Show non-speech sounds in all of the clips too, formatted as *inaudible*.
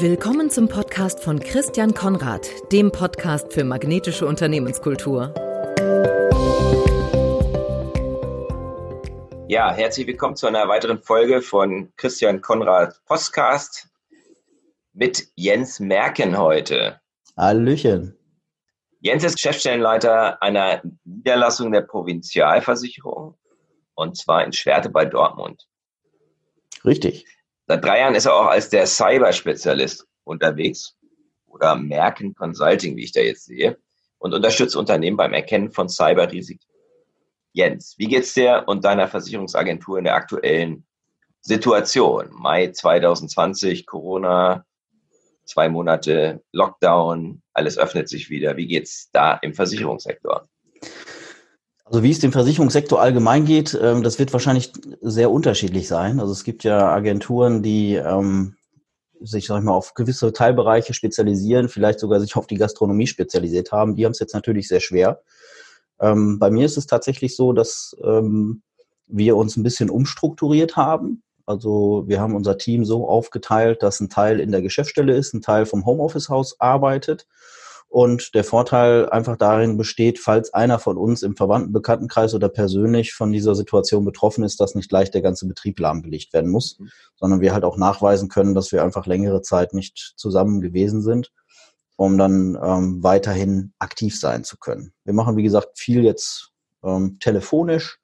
Willkommen zum Podcast von Christian Konrad, dem Podcast für magnetische Unternehmenskultur. Ja, herzlich willkommen zu einer weiteren Folge von Christian Konrad Podcast mit Jens Merken heute. Hallöchen. Jens ist Geschäftsstellenleiter einer Niederlassung der Provinzialversicherung und zwar in Schwerte bei Dortmund. Richtig. Seit drei Jahren ist er auch als der Cyberspezialist unterwegs oder Merken Consulting, wie ich da jetzt sehe, und unterstützt Unternehmen beim Erkennen von Cyberrisiken. Jens, wie geht's dir und deiner Versicherungsagentur in der aktuellen Situation? Mai 2020, Corona, zwei Monate Lockdown, alles öffnet sich wieder. Wie geht's da im Versicherungssektor? Also wie es dem Versicherungssektor allgemein geht, ähm, das wird wahrscheinlich sehr unterschiedlich sein. Also es gibt ja Agenturen, die ähm, sich, sag ich mal, auf gewisse Teilbereiche spezialisieren, vielleicht sogar sich auf die Gastronomie spezialisiert haben. Die haben es jetzt natürlich sehr schwer. Ähm, bei mir ist es tatsächlich so, dass wir uns ein bisschen umstrukturiert haben. Also wir haben unser Team so aufgeteilt, dass ein Teil in der Geschäftsstelle ist, ein Teil vom Homeoffice-Haus arbeitet und der Vorteil einfach darin besteht, falls einer von uns im Verwandten, Bekanntenkreis oder persönlich von dieser Situation betroffen ist, dass nicht gleich der ganze Betrieb lahmgelegt werden muss, mhm. sondern wir halt auch nachweisen können, dass wir einfach längere Zeit nicht zusammen gewesen sind, um dann ähm, weiterhin aktiv sein zu können. Wir machen, wie gesagt, viel jetzt ähm, telefonisch,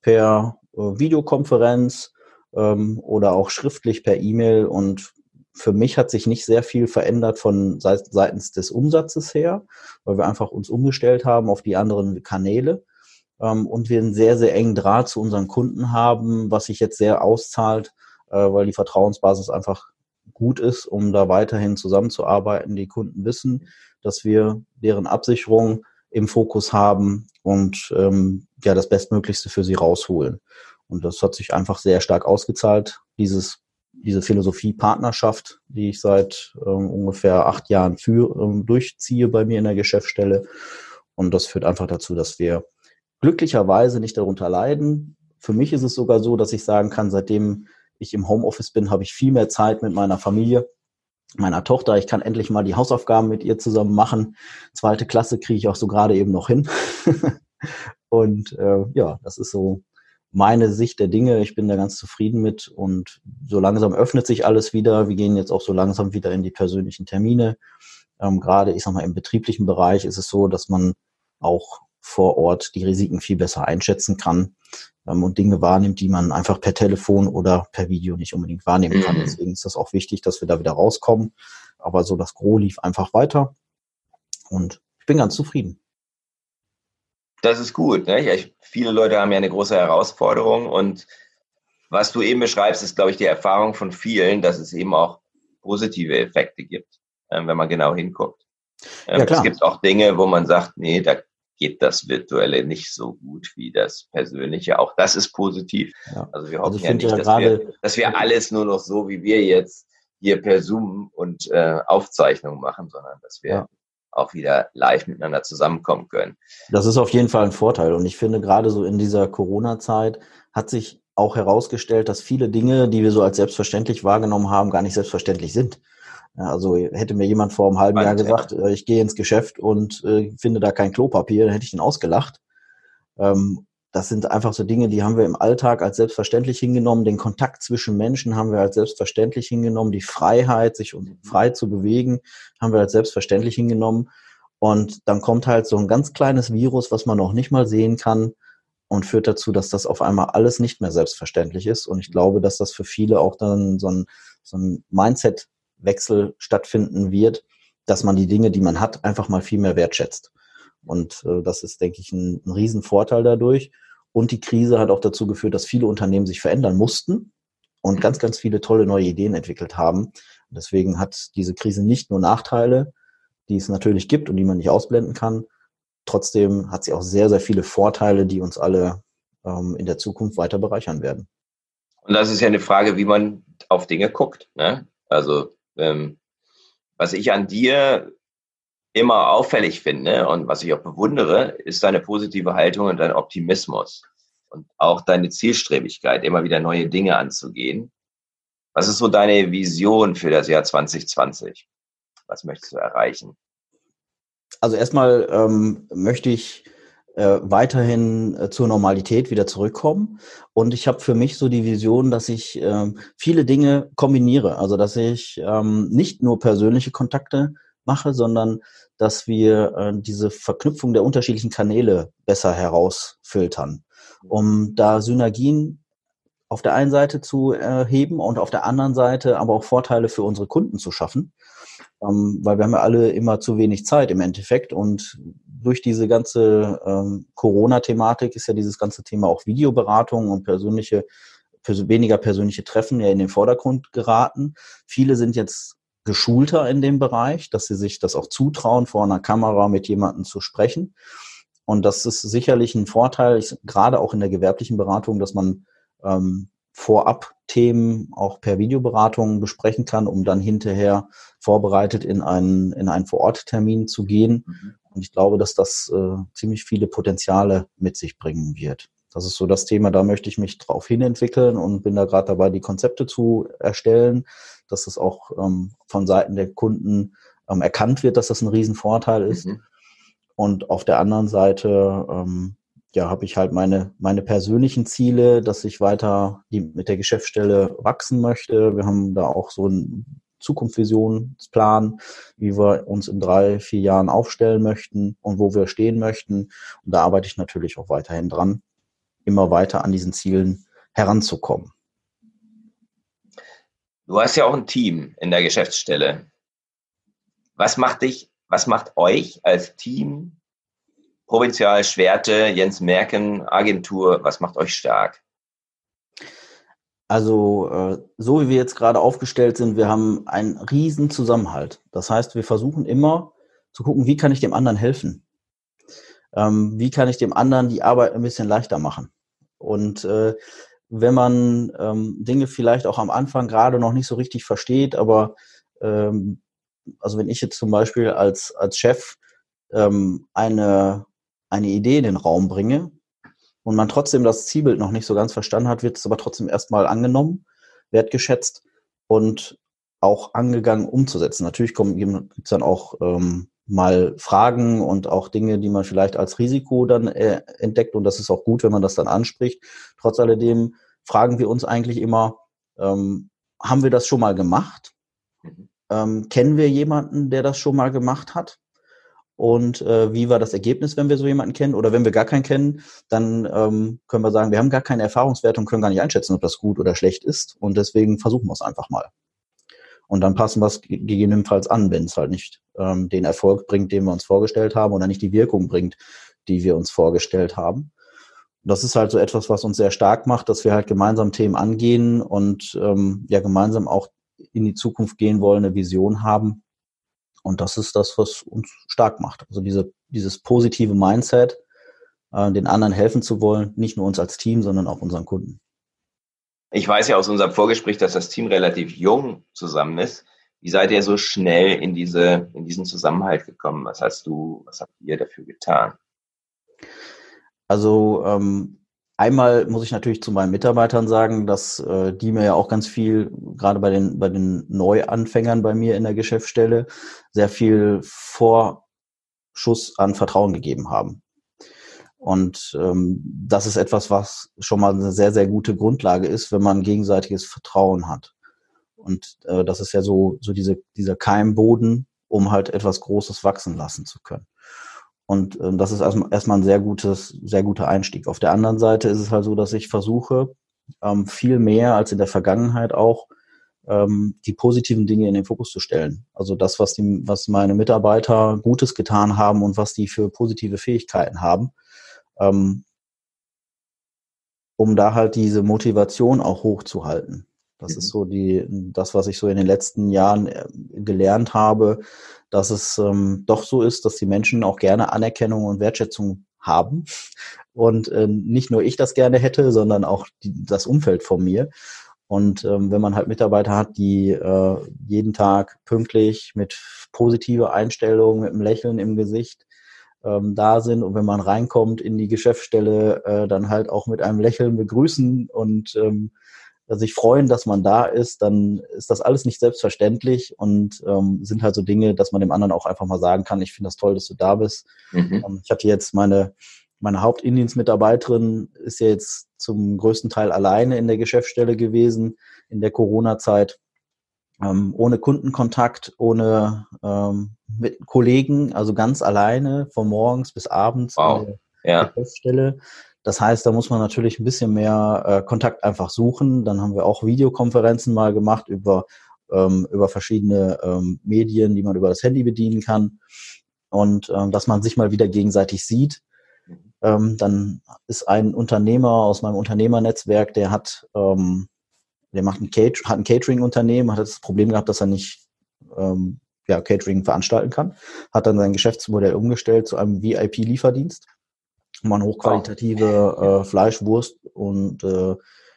per äh, Videokonferenz ähm, oder auch schriftlich per E-Mail und für mich hat sich nicht sehr viel verändert von seitens des Umsatzes her, weil wir einfach uns umgestellt haben auf die anderen Kanäle ähm, und wir einen sehr, sehr engen Draht zu unseren Kunden haben, was sich jetzt sehr auszahlt, äh, weil die Vertrauensbasis einfach gut ist, um da weiterhin zusammenzuarbeiten. Die Kunden wissen, dass wir deren Absicherung im Fokus haben und ähm, ja das Bestmöglichste für sie rausholen. Und das hat sich einfach sehr stark ausgezahlt, dieses diese Philosophie Partnerschaft, die ich seit ähm, ungefähr acht Jahren für, ähm, durchziehe bei mir in der Geschäftsstelle. Und das führt einfach dazu, dass wir glücklicherweise nicht darunter leiden. Für mich ist es sogar so, dass ich sagen kann, seitdem ich im Homeoffice bin, habe ich viel mehr Zeit mit meiner Familie, meiner Tochter. Ich kann endlich mal die Hausaufgaben mit ihr zusammen machen. Zweite Klasse kriege ich auch so gerade eben noch hin. *laughs* Und äh, ja, das ist so meine Sicht der Dinge. Ich bin da ganz zufrieden mit und so langsam öffnet sich alles wieder. Wir gehen jetzt auch so langsam wieder in die persönlichen Termine. Ähm, gerade, ich sag mal, im betrieblichen Bereich ist es so, dass man auch vor Ort die Risiken viel besser einschätzen kann ähm, und Dinge wahrnimmt, die man einfach per Telefon oder per Video nicht unbedingt wahrnehmen kann. Mhm. Deswegen ist das auch wichtig, dass wir da wieder rauskommen. Aber so das Gros lief einfach weiter und ich bin ganz zufrieden. Das ist gut. Ne? Ich, viele Leute haben ja eine große Herausforderung und was du eben beschreibst, ist, glaube ich, die Erfahrung von vielen, dass es eben auch positive Effekte gibt, äh, wenn man genau hinguckt. Ähm, ja. Es gibt auch Dinge, wo man sagt, nee, da geht das Virtuelle nicht so gut wie das Persönliche. Auch das ist positiv. Ja. Also wir also hoffen also ja nicht, ja dass, wir, dass wir alles nur noch so wie wir jetzt hier per Zoom und äh, Aufzeichnung machen, sondern dass wir auch wieder live miteinander zusammenkommen können. Das ist auf jeden Fall ein Vorteil. Und ich finde, gerade so in dieser Corona-Zeit hat sich auch herausgestellt, dass viele Dinge, die wir so als selbstverständlich wahrgenommen haben, gar nicht selbstverständlich sind. Also hätte mir jemand vor einem halben Jahr gesagt, äh, ich gehe ins Geschäft und äh, finde da kein Klopapier, dann hätte ich ihn ausgelacht. Ähm, das sind einfach so Dinge, die haben wir im Alltag als selbstverständlich hingenommen. Den Kontakt zwischen Menschen haben wir als selbstverständlich hingenommen. Die Freiheit, sich frei zu bewegen, haben wir als selbstverständlich hingenommen. Und dann kommt halt so ein ganz kleines Virus, was man noch nicht mal sehen kann und führt dazu, dass das auf einmal alles nicht mehr selbstverständlich ist. Und ich glaube, dass das für viele auch dann so ein, so ein Mindset-Wechsel stattfinden wird, dass man die Dinge, die man hat, einfach mal viel mehr wertschätzt. Und äh, das ist, denke ich, ein, ein Riesenvorteil dadurch. Und die Krise hat auch dazu geführt, dass viele Unternehmen sich verändern mussten und ganz, ganz viele tolle neue Ideen entwickelt haben. Deswegen hat diese Krise nicht nur Nachteile, die es natürlich gibt und die man nicht ausblenden kann. Trotzdem hat sie auch sehr, sehr viele Vorteile, die uns alle ähm, in der Zukunft weiter bereichern werden. Und das ist ja eine Frage, wie man auf Dinge guckt. Ne? Also ähm, was ich an dir immer auffällig finde und was ich auch bewundere, ist deine positive Haltung und dein Optimismus und auch deine Zielstrebigkeit, immer wieder neue Dinge anzugehen. Was ist so deine Vision für das Jahr 2020? Was möchtest du erreichen? Also erstmal ähm, möchte ich äh, weiterhin äh, zur Normalität wieder zurückkommen. Und ich habe für mich so die Vision, dass ich äh, viele Dinge kombiniere. Also dass ich ähm, nicht nur persönliche Kontakte mache, sondern dass wir äh, diese Verknüpfung der unterschiedlichen Kanäle besser herausfiltern, um da Synergien auf der einen Seite zu erheben und auf der anderen Seite aber auch Vorteile für unsere Kunden zu schaffen. Ähm, weil wir haben ja alle immer zu wenig Zeit im Endeffekt und durch diese ganze ähm, Corona-Thematik ist ja dieses ganze Thema auch Videoberatung und persönliche, pers weniger persönliche Treffen ja in den Vordergrund geraten. Viele sind jetzt geschulter in dem Bereich, dass sie sich das auch zutrauen, vor einer Kamera mit jemandem zu sprechen. Und das ist sicherlich ein Vorteil, ich, gerade auch in der gewerblichen Beratung, dass man ähm, vorab Themen auch per Videoberatung besprechen kann, um dann hinterher vorbereitet in einen, in einen Vororttermin zu gehen. Mhm. Und ich glaube, dass das äh, ziemlich viele Potenziale mit sich bringen wird. Das ist so das Thema, da möchte ich mich drauf hinentwickeln und bin da gerade dabei, die Konzepte zu erstellen, dass das auch ähm, von Seiten der Kunden ähm, erkannt wird, dass das ein Riesenvorteil ist. Mhm. Und auf der anderen Seite ähm, ja, habe ich halt meine, meine persönlichen Ziele, dass ich weiter die, mit der Geschäftsstelle wachsen möchte. Wir haben da auch so einen Zukunftsvisionsplan, wie wir uns in drei, vier Jahren aufstellen möchten und wo wir stehen möchten. Und da arbeite ich natürlich auch weiterhin dran, immer weiter an diesen Zielen heranzukommen. Du hast ja auch ein Team in der Geschäftsstelle. Was macht dich, was macht euch als Team Provinzial Schwerte, Jens Merken, Agentur, was macht euch stark? Also äh, so wie wir jetzt gerade aufgestellt sind, wir haben einen riesen Zusammenhalt. Das heißt, wir versuchen immer zu gucken, wie kann ich dem anderen helfen? Ähm, wie kann ich dem anderen die Arbeit ein bisschen leichter machen? Und äh, wenn man ähm, Dinge vielleicht auch am Anfang gerade noch nicht so richtig versteht, aber ähm, also wenn ich jetzt zum Beispiel als, als Chef ähm, eine eine Idee in den Raum bringe und man trotzdem das Zielbild noch nicht so ganz verstanden hat, wird es aber trotzdem erstmal angenommen, wertgeschätzt und auch angegangen umzusetzen. Natürlich gibt es dann auch ähm, mal Fragen und auch Dinge, die man vielleicht als Risiko dann äh, entdeckt und das ist auch gut, wenn man das dann anspricht. Trotz alledem fragen wir uns eigentlich immer, ähm, haben wir das schon mal gemacht? Mhm. Ähm, kennen wir jemanden, der das schon mal gemacht hat? und äh, wie war das Ergebnis, wenn wir so jemanden kennen oder wenn wir gar keinen kennen, dann ähm, können wir sagen, wir haben gar keine Erfahrungswerte und können gar nicht einschätzen, ob das gut oder schlecht ist und deswegen versuchen wir es einfach mal. Und dann passen wir es gegebenenfalls an, wenn es halt nicht ähm, den Erfolg bringt, den wir uns vorgestellt haben oder nicht die Wirkung bringt, die wir uns vorgestellt haben. Das ist halt so etwas, was uns sehr stark macht, dass wir halt gemeinsam Themen angehen und ähm, ja gemeinsam auch in die Zukunft gehen wollen, eine Vision haben und das ist das, was uns stark macht. Also diese, dieses positive Mindset, äh, den anderen helfen zu wollen, nicht nur uns als Team, sondern auch unseren Kunden. Ich weiß ja aus unserem Vorgespräch, dass das Team relativ jung zusammen ist. Wie seid ihr so schnell in diese, in diesen Zusammenhalt gekommen? Was hast du, was habt ihr dafür getan? Also ähm, Einmal muss ich natürlich zu meinen Mitarbeitern sagen, dass äh, die mir ja auch ganz viel, gerade bei den, bei den Neuanfängern bei mir in der Geschäftsstelle, sehr viel Vorschuss an Vertrauen gegeben haben. Und ähm, das ist etwas, was schon mal eine sehr, sehr gute Grundlage ist, wenn man gegenseitiges Vertrauen hat. Und äh, das ist ja so, so diese, dieser Keimboden, um halt etwas Großes wachsen lassen zu können. Und äh, das ist erstmal, erstmal ein sehr gutes, sehr guter Einstieg. Auf der anderen Seite ist es halt so, dass ich versuche, ähm, viel mehr als in der Vergangenheit auch ähm, die positiven Dinge in den Fokus zu stellen. Also das, was die, was meine Mitarbeiter Gutes getan haben und was die für positive Fähigkeiten haben, ähm, um da halt diese Motivation auch hochzuhalten. Das mhm. ist so die, das, was ich so in den letzten Jahren äh, gelernt habe, dass es ähm, doch so ist, dass die Menschen auch gerne Anerkennung und Wertschätzung haben. Und äh, nicht nur ich das gerne hätte, sondern auch die, das Umfeld von mir. Und ähm, wenn man halt Mitarbeiter hat, die äh, jeden Tag pünktlich mit positiver Einstellung, mit einem Lächeln im Gesicht ähm, da sind und wenn man reinkommt in die Geschäftsstelle, äh, dann halt auch mit einem Lächeln begrüßen und ähm, sich freuen, dass man da ist, dann ist das alles nicht selbstverständlich und ähm, sind halt so Dinge, dass man dem anderen auch einfach mal sagen kann, ich finde das toll, dass du da bist. Mhm. Ähm, ich hatte jetzt meine, meine Hauptindienstmitarbeiterin ist ja jetzt zum größten Teil alleine in der Geschäftsstelle gewesen in der Corona-Zeit. Ähm, ohne Kundenkontakt, ohne ähm, mit Kollegen, also ganz alleine von morgens bis abends wow. in der ja. Geschäftsstelle. Das heißt, da muss man natürlich ein bisschen mehr äh, Kontakt einfach suchen. Dann haben wir auch Videokonferenzen mal gemacht über, ähm, über verschiedene ähm, Medien, die man über das Handy bedienen kann. Und ähm, dass man sich mal wieder gegenseitig sieht. Ähm, dann ist ein Unternehmer aus meinem Unternehmernetzwerk, der hat, ähm, der macht ein, Cat hat ein Catering-Unternehmen, hat das Problem gehabt, dass er nicht ähm, ja, Catering veranstalten kann, hat dann sein Geschäftsmodell umgestellt zu einem VIP-Lieferdienst wo man hochqualitative äh, Fleisch, Wurst und äh,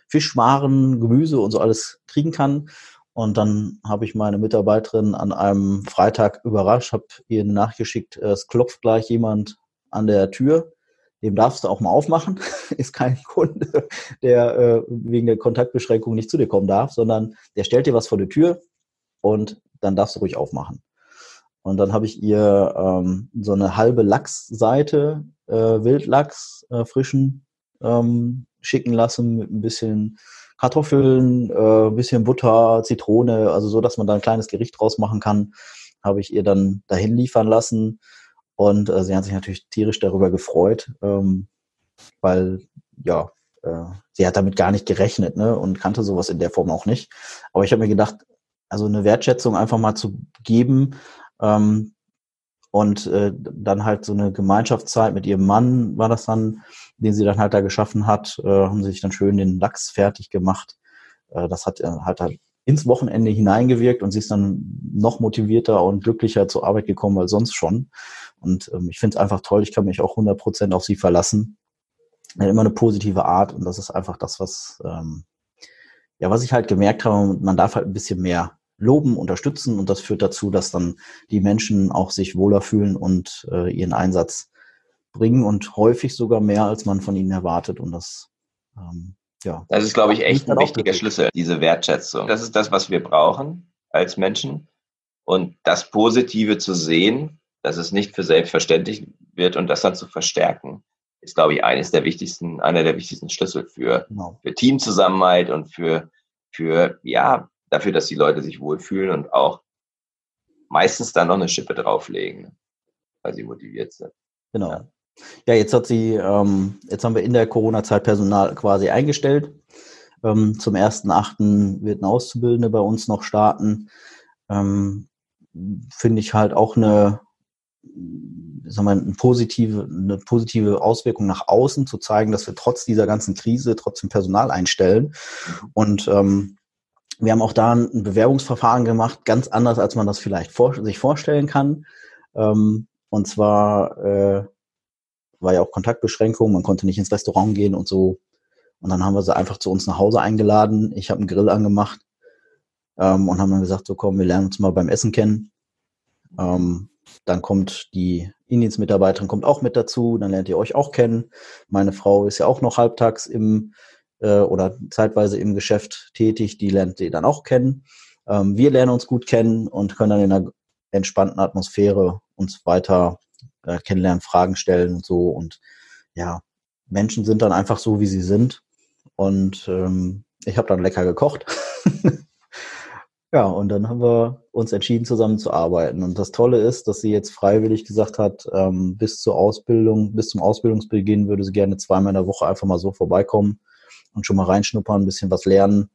Fischwaren, Gemüse und so alles kriegen kann. Und dann habe ich meine Mitarbeiterin an einem Freitag überrascht, habe ihr nachgeschickt, es klopft gleich jemand an der Tür. Dem darfst du auch mal aufmachen. *laughs* Ist kein Kunde, der äh, wegen der Kontaktbeschränkung nicht zu dir kommen darf, sondern der stellt dir was vor die Tür und dann darfst du ruhig aufmachen. Und dann habe ich ihr ähm, so eine halbe Lachsseite, äh, Wildlachs, äh, frischen, ähm, schicken lassen mit ein bisschen Kartoffeln, äh, ein bisschen Butter, Zitrone, also so, dass man da ein kleines Gericht draus machen kann, habe ich ihr dann dahin liefern lassen. Und äh, sie hat sich natürlich tierisch darüber gefreut, ähm, weil ja, äh, sie hat damit gar nicht gerechnet ne, und kannte sowas in der Form auch nicht. Aber ich habe mir gedacht, also eine Wertschätzung einfach mal zu geben, ähm, und äh, dann halt so eine Gemeinschaftszeit mit ihrem Mann war das dann, den sie dann halt da geschaffen hat, äh, haben sie sich dann schön den Lachs fertig gemacht. Äh, das hat äh, halt, halt ins Wochenende hineingewirkt und sie ist dann noch motivierter und glücklicher zur Arbeit gekommen als sonst schon. Und ähm, ich finde es einfach toll, ich kann mich auch 100% auf sie verlassen. Ja, immer eine positive Art und das ist einfach das, was, ähm, ja, was ich halt gemerkt habe, man darf halt ein bisschen mehr loben, unterstützen und das führt dazu, dass dann die Menschen auch sich wohler fühlen und äh, ihren Einsatz bringen und häufig sogar mehr, als man von ihnen erwartet und das ähm, ja. Das ist, glaube ich, echt ein wichtiger Schlüssel, diese Wertschätzung. Das ist das, was wir brauchen als Menschen und das Positive zu sehen, dass es nicht für selbstverständlich wird und das dann zu verstärken, ist, glaube ich, eines der wichtigsten, einer der wichtigsten Schlüssel für, genau. für Teamzusammenhalt und für, für, ja, dafür, dass die Leute sich wohlfühlen und auch meistens dann noch eine Schippe drauflegen, weil sie motiviert sind. Genau. Ja. Ja, jetzt hat sie, ähm, jetzt haben wir in der Corona-Zeit Personal quasi eingestellt. Ähm, zum 1.8. wird ein Auszubildende bei uns noch starten. Ähm, Finde ich halt auch eine, sagen wir, eine positive, eine positive Auswirkung nach außen, zu zeigen, dass wir trotz dieser ganzen Krise trotzdem Personal einstellen. Und ähm, wir haben auch da ein Bewerbungsverfahren gemacht, ganz anders, als man das vielleicht vor, sich vorstellen kann. Ähm, und zwar äh, war ja auch Kontaktbeschränkung, man konnte nicht ins Restaurant gehen und so. Und dann haben wir sie einfach zu uns nach Hause eingeladen. Ich habe einen Grill angemacht ähm, und haben dann gesagt, so komm, wir lernen uns mal beim Essen kennen. Ähm, dann kommt die Indiensmitarbeiterin kommt auch mit dazu, dann lernt ihr euch auch kennen. Meine Frau ist ja auch noch halbtags im äh, oder zeitweise im Geschäft tätig, die lernt ihr dann auch kennen. Ähm, wir lernen uns gut kennen und können dann in einer entspannten Atmosphäre uns weiter äh, kennenlernen, Fragen stellen und so. Und ja, Menschen sind dann einfach so, wie sie sind. Und ähm, ich habe dann lecker gekocht. *laughs* ja, und dann haben wir uns entschieden, zusammenzuarbeiten. Und das Tolle ist, dass sie jetzt freiwillig gesagt hat, ähm, bis zur Ausbildung, bis zum Ausbildungsbeginn würde sie gerne zweimal in der Woche einfach mal so vorbeikommen und schon mal reinschnuppern, ein bisschen was lernen,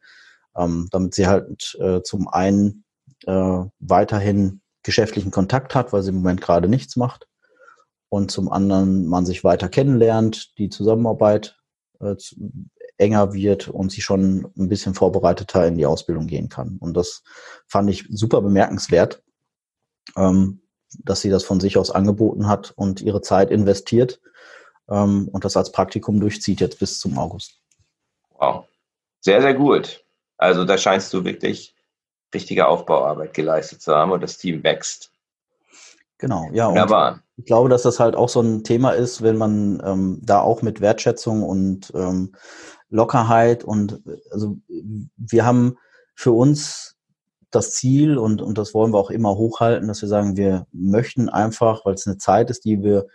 ähm, damit sie halt äh, zum einen äh, weiterhin geschäftlichen Kontakt hat, weil sie im Moment gerade nichts macht und zum anderen man sich weiter kennenlernt, die Zusammenarbeit äh, enger wird und sie schon ein bisschen vorbereiteter in die Ausbildung gehen kann. Und das fand ich super bemerkenswert, ähm, dass sie das von sich aus angeboten hat und ihre Zeit investiert ähm, und das als Praktikum durchzieht jetzt bis zum August. Wow. Sehr, sehr gut. Also da scheinst du wirklich richtige Aufbauarbeit geleistet zu haben und das Team wächst. Genau, ja. Wunderbar. ich glaube, dass das halt auch so ein Thema ist, wenn man ähm, da auch mit Wertschätzung und ähm, Lockerheit und also wir haben für uns das Ziel und, und das wollen wir auch immer hochhalten, dass wir sagen, wir möchten einfach, weil es eine Zeit ist, die wir,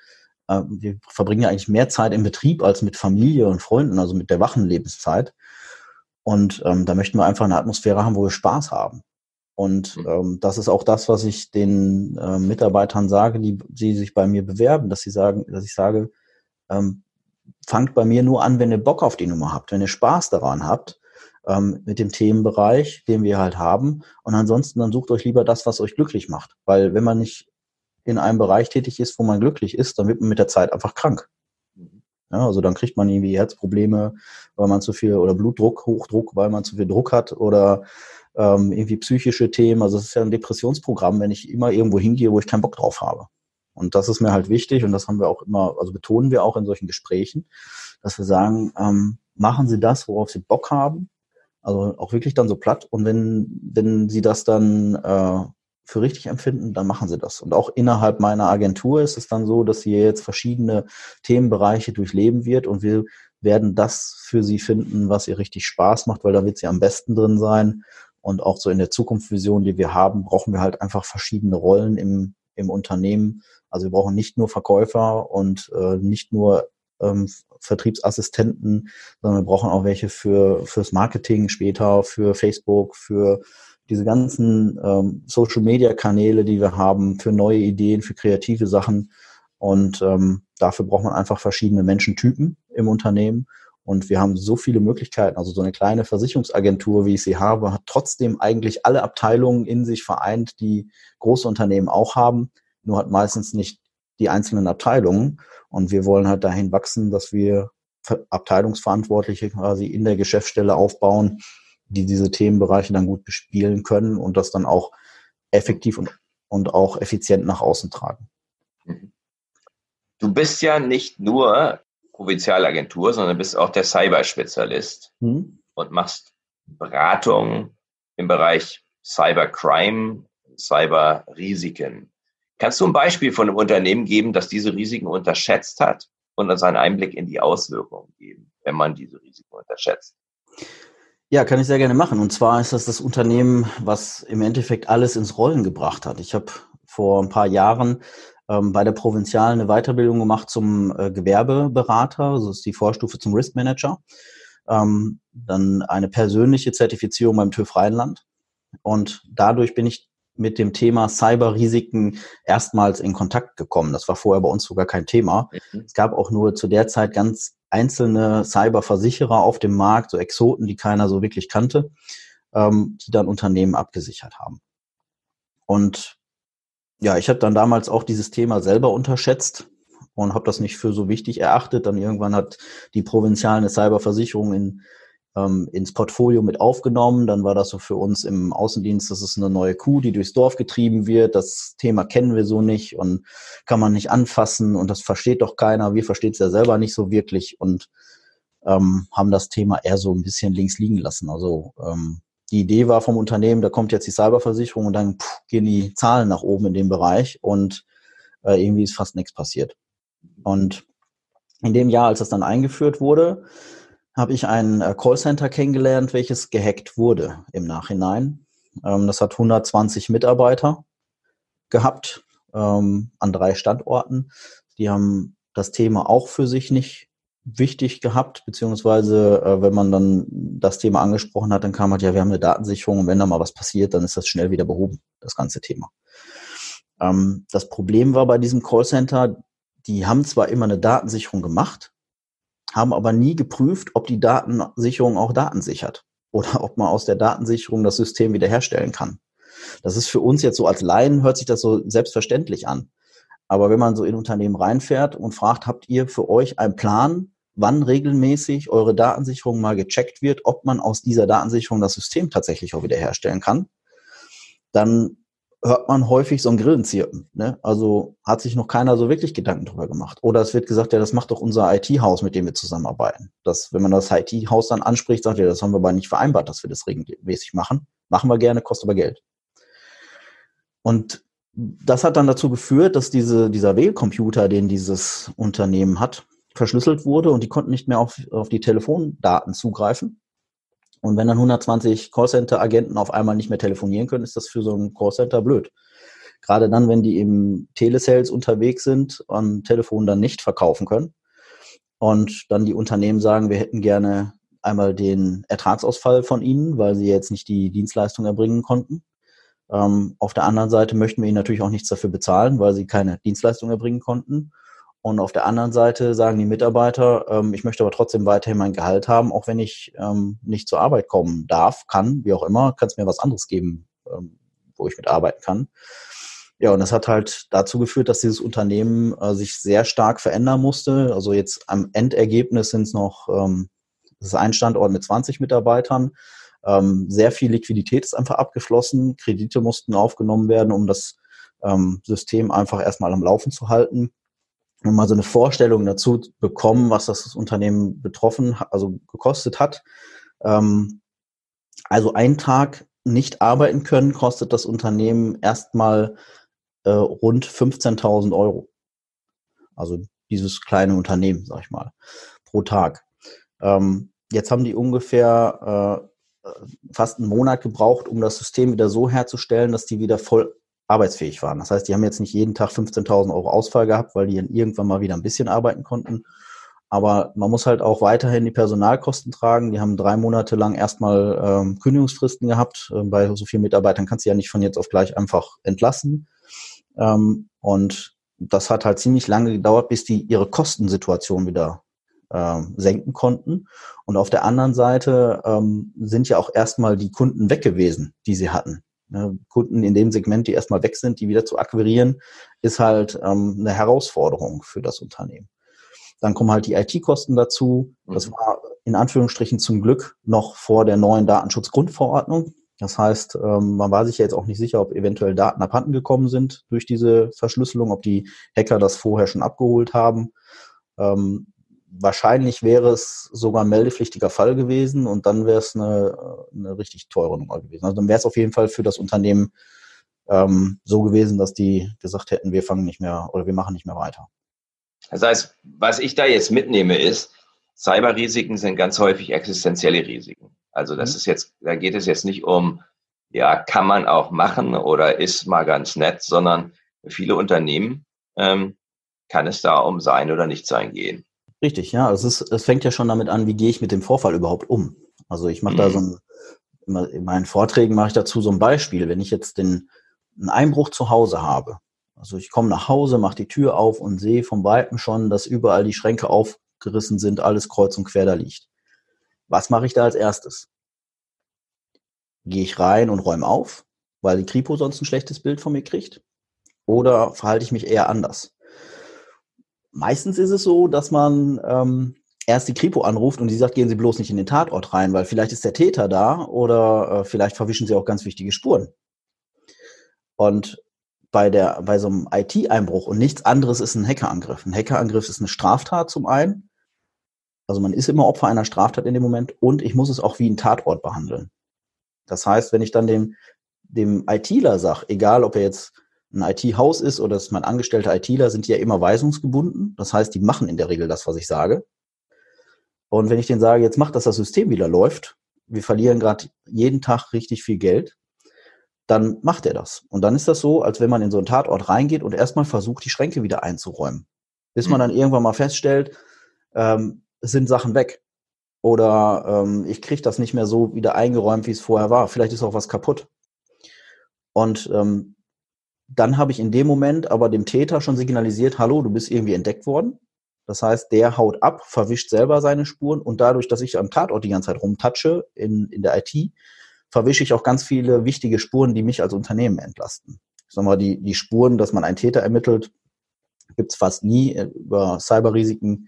äh, wir verbringen ja eigentlich mehr Zeit im Betrieb als mit Familie und Freunden, also mit der wachen Lebenszeit. Und ähm, da möchten wir einfach eine Atmosphäre haben, wo wir Spaß haben. Und mhm. ähm, das ist auch das, was ich den äh, Mitarbeitern sage, die, die sich bei mir bewerben, dass sie sagen, dass ich sage, ähm, fangt bei mir nur an, wenn ihr Bock auf die Nummer habt, wenn ihr Spaß daran habt, ähm, mit dem Themenbereich, den wir halt haben. Und ansonsten dann sucht euch lieber das, was euch glücklich macht. Weil wenn man nicht in einem Bereich tätig ist, wo man glücklich ist, dann wird man mit der Zeit einfach krank. Ja, also dann kriegt man irgendwie Herzprobleme, weil man zu viel oder Blutdruck, Hochdruck, weil man zu viel Druck hat oder ähm, irgendwie psychische Themen. Also es ist ja ein Depressionsprogramm, wenn ich immer irgendwo hingehe, wo ich keinen Bock drauf habe. Und das ist mir halt wichtig und das haben wir auch immer, also betonen wir auch in solchen Gesprächen, dass wir sagen, ähm, machen Sie das, worauf Sie Bock haben. Also auch wirklich dann so platt. Und wenn, wenn Sie das dann äh, für richtig empfinden, dann machen Sie das. Und auch innerhalb meiner Agentur ist es dann so, dass sie jetzt verschiedene Themenbereiche durchleben wird und wir werden das für Sie finden, was ihr richtig Spaß macht, weil da wird sie am besten drin sein. Und auch so in der Zukunftsvision, die wir haben, brauchen wir halt einfach verschiedene Rollen im, im Unternehmen. Also wir brauchen nicht nur Verkäufer und äh, nicht nur ähm, Vertriebsassistenten, sondern wir brauchen auch welche für fürs Marketing später, für Facebook, für diese ganzen ähm, Social Media Kanäle, die wir haben, für neue Ideen, für kreative Sachen. Und ähm, dafür braucht man einfach verschiedene Menschentypen im Unternehmen. Und wir haben so viele Möglichkeiten. Also so eine kleine Versicherungsagentur, wie ich sie habe, hat trotzdem eigentlich alle Abteilungen in sich vereint, die große Unternehmen auch haben, nur hat meistens nicht die einzelnen Abteilungen. Und wir wollen halt dahin wachsen, dass wir Abteilungsverantwortliche quasi in der Geschäftsstelle aufbauen, die diese Themenbereiche dann gut bespielen können und das dann auch effektiv und, und auch effizient nach außen tragen. Du bist ja nicht nur Provinzialagentur, sondern bist auch der Cyberspezialist mhm. und machst Beratung im Bereich Cybercrime, Cyberrisiken. Kannst du ein Beispiel von einem Unternehmen geben, das diese Risiken unterschätzt hat und uns einen Einblick in die Auswirkungen geben, wenn man diese Risiken unterschätzt? Ja, kann ich sehr gerne machen. Und zwar ist das das Unternehmen, was im Endeffekt alles ins Rollen gebracht hat. Ich habe vor ein paar Jahren ähm, bei der Provinzial eine Weiterbildung gemacht zum äh, Gewerbeberater, das ist die Vorstufe zum Risk Manager. Ähm, dann eine persönliche Zertifizierung beim TÜV Rheinland. Und dadurch bin ich mit dem Thema Cyberrisiken erstmals in Kontakt gekommen. Das war vorher bei uns sogar kein Thema. Mhm. Es gab auch nur zu der Zeit ganz einzelne Cyberversicherer auf dem Markt, so Exoten, die keiner so wirklich kannte, ähm, die dann Unternehmen abgesichert haben. Und ja, ich habe dann damals auch dieses Thema selber unterschätzt und habe das nicht für so wichtig erachtet. Dann irgendwann hat die provinziale Cyberversicherung in, ähm, ins Portfolio mit aufgenommen. Dann war das so für uns im Außendienst, das ist eine neue Kuh, die durchs Dorf getrieben wird. Das Thema kennen wir so nicht und kann man nicht anfassen und das versteht doch keiner. Wir verstehen es ja selber nicht so wirklich und ähm, haben das Thema eher so ein bisschen links liegen lassen. Also ähm, die Idee war vom Unternehmen, da kommt jetzt die Cyberversicherung und dann pff, gehen die Zahlen nach oben in dem Bereich und äh, irgendwie ist fast nichts passiert. Und in dem Jahr, als das dann eingeführt wurde, habe ich ein äh, Callcenter kennengelernt, welches gehackt wurde im Nachhinein. Ähm, das hat 120 Mitarbeiter gehabt ähm, an drei Standorten. Die haben das Thema auch für sich nicht wichtig gehabt, beziehungsweise äh, wenn man dann das Thema angesprochen hat, dann kam halt, ja, wir haben eine Datensicherung und wenn da mal was passiert, dann ist das schnell wieder behoben, das ganze Thema. Ähm, das Problem war bei diesem Callcenter, die haben zwar immer eine Datensicherung gemacht, haben aber nie geprüft, ob die Datensicherung auch Daten sichert oder ob man aus der Datensicherung das System wiederherstellen kann. Das ist für uns jetzt so als Laien, hört sich das so selbstverständlich an. Aber wenn man so in Unternehmen reinfährt und fragt, habt ihr für euch einen Plan, wann regelmäßig eure Datensicherung mal gecheckt wird, ob man aus dieser Datensicherung das System tatsächlich auch wiederherstellen kann, dann hört man häufig so ein Grillenzirpen. Ne? Also hat sich noch keiner so wirklich Gedanken drüber gemacht. Oder es wird gesagt, ja, das macht doch unser IT-Haus, mit dem wir zusammenarbeiten. Das, wenn man das IT-Haus dann anspricht, sagt ja, das haben wir aber nicht vereinbart, dass wir das regelmäßig machen. Machen wir gerne, kostet aber Geld. Und das hat dann dazu geführt, dass diese, dieser Wählcomputer, den dieses Unternehmen hat, verschlüsselt wurde und die konnten nicht mehr auf, auf die Telefondaten zugreifen. Und wenn dann 120 Callcenter-Agenten auf einmal nicht mehr telefonieren können, ist das für so ein Callcenter blöd. Gerade dann, wenn die im Telesales unterwegs sind und Telefon dann nicht verkaufen können und dann die Unternehmen sagen, wir hätten gerne einmal den Ertragsausfall von ihnen, weil sie jetzt nicht die Dienstleistung erbringen konnten. Ähm, auf der anderen Seite möchten wir ihnen natürlich auch nichts dafür bezahlen, weil sie keine Dienstleistung erbringen konnten. Und auf der anderen Seite sagen die Mitarbeiter, ähm, ich möchte aber trotzdem weiterhin mein Gehalt haben, auch wenn ich ähm, nicht zur Arbeit kommen darf, kann, wie auch immer, kann es mir was anderes geben, ähm, wo ich mitarbeiten kann. Ja, und das hat halt dazu geführt, dass dieses Unternehmen äh, sich sehr stark verändern musste. Also jetzt am Endergebnis sind es noch, ähm, das ist ein Standort mit 20 Mitarbeitern. Ähm, sehr viel Liquidität ist einfach abgeflossen. Kredite mussten aufgenommen werden, um das ähm, System einfach erstmal am Laufen zu halten. Um mal so eine Vorstellung dazu bekommen, was das Unternehmen betroffen, also gekostet hat. Ähm, also ein Tag nicht arbeiten können, kostet das Unternehmen erstmal äh, rund 15.000 Euro. Also dieses kleine Unternehmen, sag ich mal, pro Tag. Ähm, jetzt haben die ungefähr äh, fast einen Monat gebraucht, um das System wieder so herzustellen, dass die wieder voll arbeitsfähig waren. Das heißt, die haben jetzt nicht jeden Tag 15.000 Euro Ausfall gehabt, weil die dann irgendwann mal wieder ein bisschen arbeiten konnten. Aber man muss halt auch weiterhin die Personalkosten tragen. Die haben drei Monate lang erstmal ähm, Kündigungsfristen gehabt. Ähm, bei so vielen Mitarbeitern kannst du ja nicht von jetzt auf gleich einfach entlassen. Ähm, und das hat halt ziemlich lange gedauert, bis die ihre Kostensituation wieder ähm, senken konnten. Und auf der anderen Seite ähm, sind ja auch erstmal die Kunden weg gewesen, die sie hatten. Ne, Kunden in dem Segment, die erstmal weg sind, die wieder zu akquirieren, ist halt ähm, eine Herausforderung für das Unternehmen. Dann kommen halt die IT-Kosten dazu. Das mhm. war in Anführungsstrichen zum Glück noch vor der neuen Datenschutzgrundverordnung. Das heißt, ähm, man war sich ja jetzt auch nicht sicher, ob eventuell Daten abhanden gekommen sind durch diese Verschlüsselung, ob die Hacker das vorher schon abgeholt haben. Ähm, wahrscheinlich wäre es sogar ein meldepflichtiger Fall gewesen und dann wäre es eine, eine richtig teure Nummer gewesen. Also dann wäre es auf jeden Fall für das Unternehmen ähm, so gewesen, dass die gesagt hätten, wir fangen nicht mehr oder wir machen nicht mehr weiter. Das heißt, was ich da jetzt mitnehme, ist, Cyberrisiken sind ganz häufig existenzielle Risiken. Also das mhm. ist jetzt, da geht es jetzt nicht um, ja, kann man auch machen oder ist mal ganz nett, sondern viele Unternehmen ähm, kann es da um sein oder nicht sein gehen. Richtig, ja. Es, ist, es fängt ja schon damit an, wie gehe ich mit dem Vorfall überhaupt um. Also ich mache mhm. da so ein, in meinen Vorträgen mache ich dazu so ein Beispiel. Wenn ich jetzt den, einen Einbruch zu Hause habe, also ich komme nach Hause, mache die Tür auf und sehe vom Weitem schon, dass überall die Schränke aufgerissen sind, alles kreuz und quer da liegt. Was mache ich da als erstes? Gehe ich rein und räume auf, weil die Kripo sonst ein schlechtes Bild von mir kriegt? Oder verhalte ich mich eher anders? Meistens ist es so, dass man ähm, erst die Kripo anruft und sie sagt, gehen Sie bloß nicht in den Tatort rein, weil vielleicht ist der Täter da oder äh, vielleicht verwischen Sie auch ganz wichtige Spuren. Und bei, der, bei so einem IT-Einbruch und nichts anderes ist ein Hackerangriff. Ein Hackerangriff ist eine Straftat zum einen also man ist immer Opfer einer Straftat in dem Moment und ich muss es auch wie ein Tatort behandeln. Das heißt, wenn ich dann dem, dem ITler sage, egal ob er jetzt ein IT-Haus ist oder es ist mein angestellter ITler, sind die ja immer weisungsgebunden. Das heißt, die machen in der Regel das, was ich sage. Und wenn ich denen sage, jetzt macht, dass das System wieder läuft, wir verlieren gerade jeden Tag richtig viel Geld, dann macht er das. Und dann ist das so, als wenn man in so einen Tatort reingeht und erstmal versucht, die Schränke wieder einzuräumen. Bis man mhm. dann irgendwann mal feststellt, ähm, sind Sachen weg. Oder ähm, ich kriege das nicht mehr so wieder eingeräumt, wie es vorher war. Vielleicht ist auch was kaputt. Und ähm, dann habe ich in dem Moment aber dem Täter schon signalisiert, hallo, du bist irgendwie entdeckt worden. Das heißt, der haut ab, verwischt selber seine Spuren und dadurch, dass ich am Tatort die ganze Zeit rumtatsche in, in der IT, verwische ich auch ganz viele wichtige Spuren, die mich als Unternehmen entlasten. Ich sag mal, die, die Spuren, dass man einen Täter ermittelt, gibt's fast nie über Cyberrisiken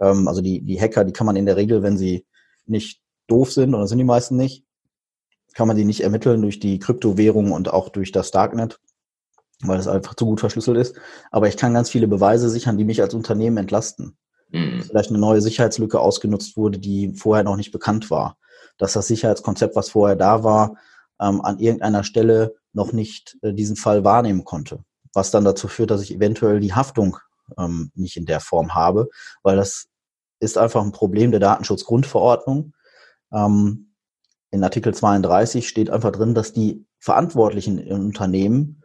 ähm, also die, die Hacker, die kann man in der Regel, wenn sie nicht doof sind, oder sind die meisten nicht, kann man die nicht ermitteln durch die Kryptowährung und auch durch das Darknet, weil es einfach zu gut verschlüsselt ist. Aber ich kann ganz viele Beweise sichern, die mich als Unternehmen entlasten. Mhm. Vielleicht eine neue Sicherheitslücke ausgenutzt wurde, die vorher noch nicht bekannt war. Dass das Sicherheitskonzept, was vorher da war, ähm, an irgendeiner Stelle noch nicht äh, diesen Fall wahrnehmen konnte. Was dann dazu führt, dass ich eventuell die Haftung ähm, nicht in der Form habe, weil das ist einfach ein Problem der Datenschutzgrundverordnung. Ähm, in Artikel 32 steht einfach drin, dass die Verantwortlichen in Unternehmen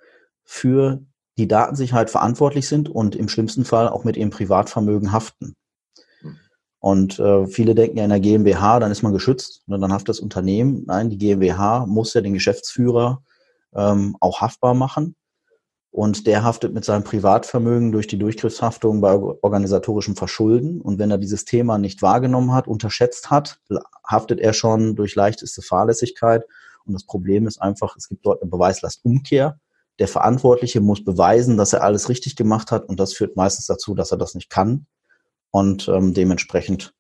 für die Datensicherheit verantwortlich sind und im schlimmsten Fall auch mit ihrem Privatvermögen haften. Hm. Und äh, viele denken ja in der GmbH, dann ist man geschützt, und dann haftet das Unternehmen. Nein, die GmbH muss ja den Geschäftsführer ähm, auch haftbar machen. Und der haftet mit seinem Privatvermögen durch die Durchgriffshaftung bei organisatorischem Verschulden. Und wenn er dieses Thema nicht wahrgenommen hat, unterschätzt hat, haftet er schon durch leichteste Fahrlässigkeit. Und das Problem ist einfach, es gibt dort eine Beweislastumkehr. Der Verantwortliche muss beweisen, dass er alles richtig gemacht hat. Und das führt meistens dazu, dass er das nicht kann und ähm, dementsprechend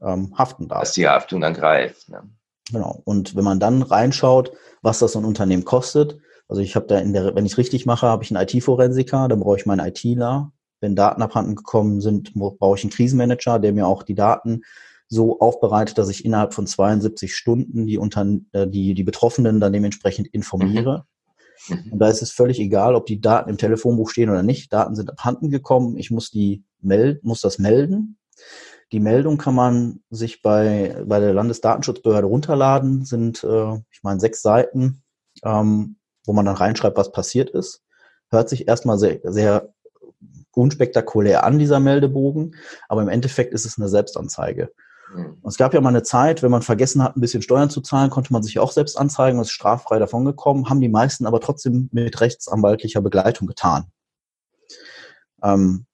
ähm, haften darf. Dass die Haftung dann greift. Ne? Genau. Und wenn man dann reinschaut, was das so ein Unternehmen kostet, also ich habe da in der, wenn ich es richtig mache, habe ich einen IT-Forensiker, dann brauche ich meinen ITler. Wenn Daten abhanden gekommen sind, brauche ich einen Krisenmanager, der mir auch die Daten so aufbereitet, dass ich innerhalb von 72 Stunden die, unter, äh, die, die Betroffenen dann dementsprechend informiere. Mhm. Mhm. Und da ist es völlig egal, ob die Daten im Telefonbuch stehen oder nicht. Daten sind abhanden gekommen. Ich muss die melden, muss das melden. Die Meldung kann man sich bei, bei der Landesdatenschutzbehörde runterladen, sind, äh, ich meine, sechs Seiten. Ähm, wo man dann reinschreibt, was passiert ist. Hört sich erstmal sehr, sehr unspektakulär an, dieser Meldebogen, aber im Endeffekt ist es eine Selbstanzeige. Mhm. Und es gab ja mal eine Zeit, wenn man vergessen hat, ein bisschen Steuern zu zahlen, konnte man sich auch selbst anzeigen und ist straffrei davongekommen, haben die meisten aber trotzdem mit rechtsanwaltlicher Begleitung getan. Ähm,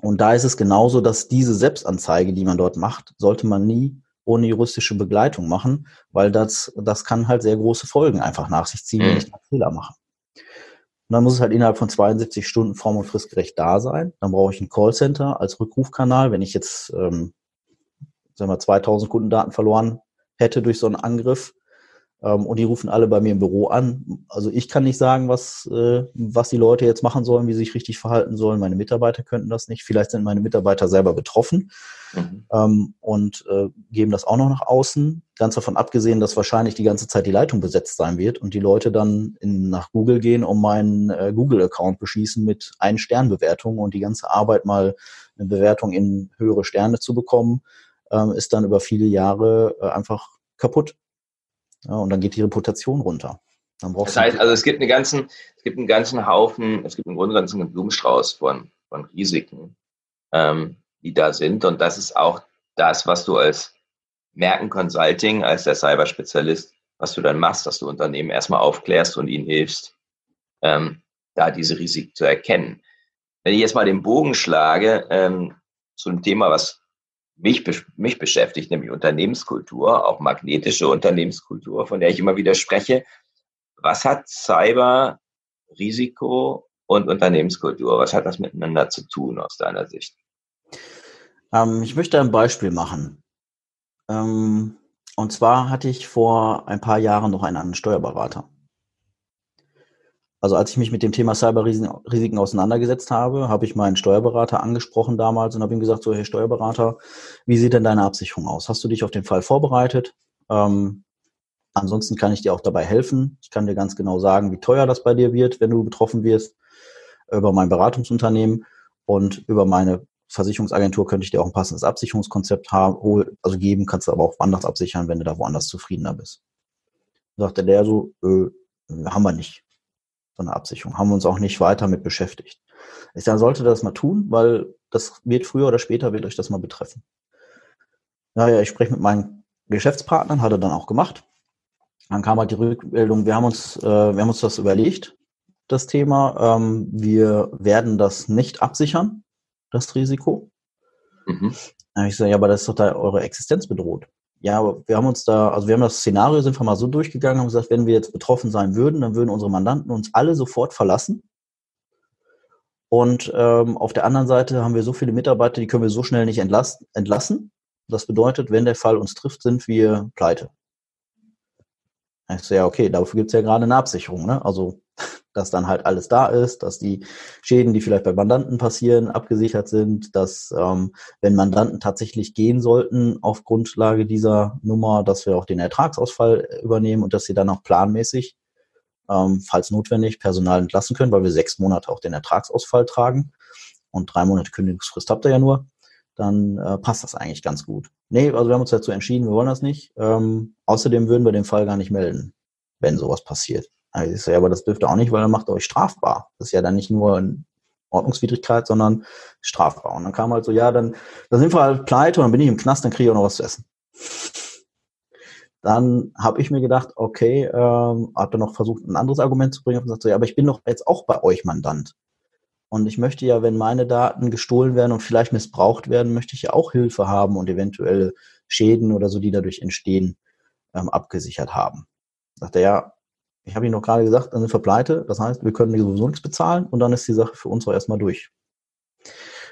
und da ist es genauso, dass diese Selbstanzeige, die man dort macht, sollte man nie ohne juristische Begleitung machen, weil das, das kann halt sehr große Folgen einfach nach sich ziehen, wenn mhm. ich Fehler mache. Und dann muss es halt innerhalb von 72 Stunden form- und fristgerecht da sein. Dann brauche ich ein Callcenter als Rückrufkanal. Wenn ich jetzt, ähm, sagen wir, 2000 Kundendaten verloren hätte durch so einen Angriff, ähm, und die rufen alle bei mir im Büro an. Also ich kann nicht sagen, was, äh, was die Leute jetzt machen sollen, wie sie sich richtig verhalten sollen. Meine Mitarbeiter könnten das nicht. Vielleicht sind meine Mitarbeiter selber betroffen mhm. ähm, und äh, geben das auch noch nach außen. Ganz davon abgesehen, dass wahrscheinlich die ganze Zeit die Leitung besetzt sein wird und die Leute dann in, nach Google gehen, um meinen äh, Google-Account beschießen mit ein Sternbewertung und die ganze Arbeit mal eine Bewertung in höhere Sterne zu bekommen, ähm, ist dann über viele Jahre äh, einfach kaputt. Ja, und dann geht die Reputation runter. das heißt, also es gibt einen ganzen, es gibt einen ganzen Haufen, es gibt einen Grunde ganzen Blumenstrauß von, von Risiken, ähm, die da sind. Und das ist auch das, was du als Merken Consulting, als der Cyberspezialist, was du dann machst, dass du Unternehmen erstmal aufklärst und ihnen hilfst, ähm, da diese Risiken zu erkennen. Wenn ich jetzt mal den Bogen schlage ähm, zu einem Thema, was mich, mich beschäftigt, nämlich Unternehmenskultur, auch magnetische Unternehmenskultur, von der ich immer wieder spreche. Was hat Cyber, Risiko und Unternehmenskultur? Was hat das miteinander zu tun aus deiner Sicht? Ähm, ich möchte ein Beispiel machen. Ähm, und zwar hatte ich vor ein paar Jahren noch einen Steuerberater. Also als ich mich mit dem Thema Cyberrisiken auseinandergesetzt habe, habe ich meinen Steuerberater angesprochen damals und habe ihm gesagt, so, hey Steuerberater, wie sieht denn deine Absicherung aus? Hast du dich auf den Fall vorbereitet? Ähm, ansonsten kann ich dir auch dabei helfen. Ich kann dir ganz genau sagen, wie teuer das bei dir wird, wenn du betroffen wirst, über mein Beratungsunternehmen und über meine Versicherungsagentur könnte ich dir auch ein passendes Absicherungskonzept haben, also geben, kannst du aber auch woanders absichern, wenn du da woanders zufriedener bist. Sagte der so, äh, haben wir nicht so eine Absicherung. Haben wir uns auch nicht weiter mit beschäftigt. Ich sage, sollte das mal tun, weil das wird früher oder später wird euch das mal betreffen. Naja, ich spreche mit meinen Geschäftspartnern, hat er dann auch gemacht. Dann kam halt die Rückmeldung, wir haben uns, äh, wir haben uns das überlegt, das Thema. Ähm, wir werden das nicht absichern, das Risiko. Mhm. ich sage, ja, aber das ist doch da eure Existenz bedroht ja, wir haben uns da, also wir haben das Szenario, sind wir mal so durchgegangen, haben gesagt, wenn wir jetzt betroffen sein würden, dann würden unsere Mandanten uns alle sofort verlassen. Und ähm, auf der anderen Seite haben wir so viele Mitarbeiter, die können wir so schnell nicht entlassen. Das bedeutet, wenn der Fall uns trifft, sind wir pleite. Ich so, ja, okay, dafür gibt es ja gerade eine Absicherung. Ne? Also dass dann halt alles da ist, dass die Schäden, die vielleicht bei Mandanten passieren, abgesichert sind, dass ähm, wenn Mandanten tatsächlich gehen sollten auf Grundlage dieser Nummer, dass wir auch den Ertragsausfall übernehmen und dass sie dann auch planmäßig, ähm, falls notwendig, Personal entlassen können, weil wir sechs Monate auch den Ertragsausfall tragen. und drei Monate Kündigungsfrist habt ihr ja nur, dann äh, passt das eigentlich ganz gut. Nee, also wir haben uns dazu entschieden, wir wollen das nicht. Ähm, außerdem würden wir den Fall gar nicht melden, wenn sowas passiert. Also ich so, ja, aber das dürft ihr auch nicht, weil dann macht ihr euch strafbar. Das ist ja dann nicht nur eine Ordnungswidrigkeit, sondern strafbar. Und dann kam halt so, ja, dann, dann sind wir halt pleite und dann bin ich im Knast, dann kriege ich auch noch was zu essen. Dann habe ich mir gedacht, okay, ähm, hat er noch versucht, ein anderes Argument zu bringen und gesagt, so, ja, aber ich bin doch jetzt auch bei euch Mandant. Und ich möchte ja, wenn meine Daten gestohlen werden und vielleicht missbraucht werden, möchte ich ja auch Hilfe haben und eventuelle Schäden oder so, die dadurch entstehen, ähm, abgesichert haben. Sagt er, ja, ich habe Ihnen noch gerade gesagt, dann sind wir pleite. Das heißt, wir können sowieso nichts bezahlen und dann ist die Sache für uns auch erstmal durch.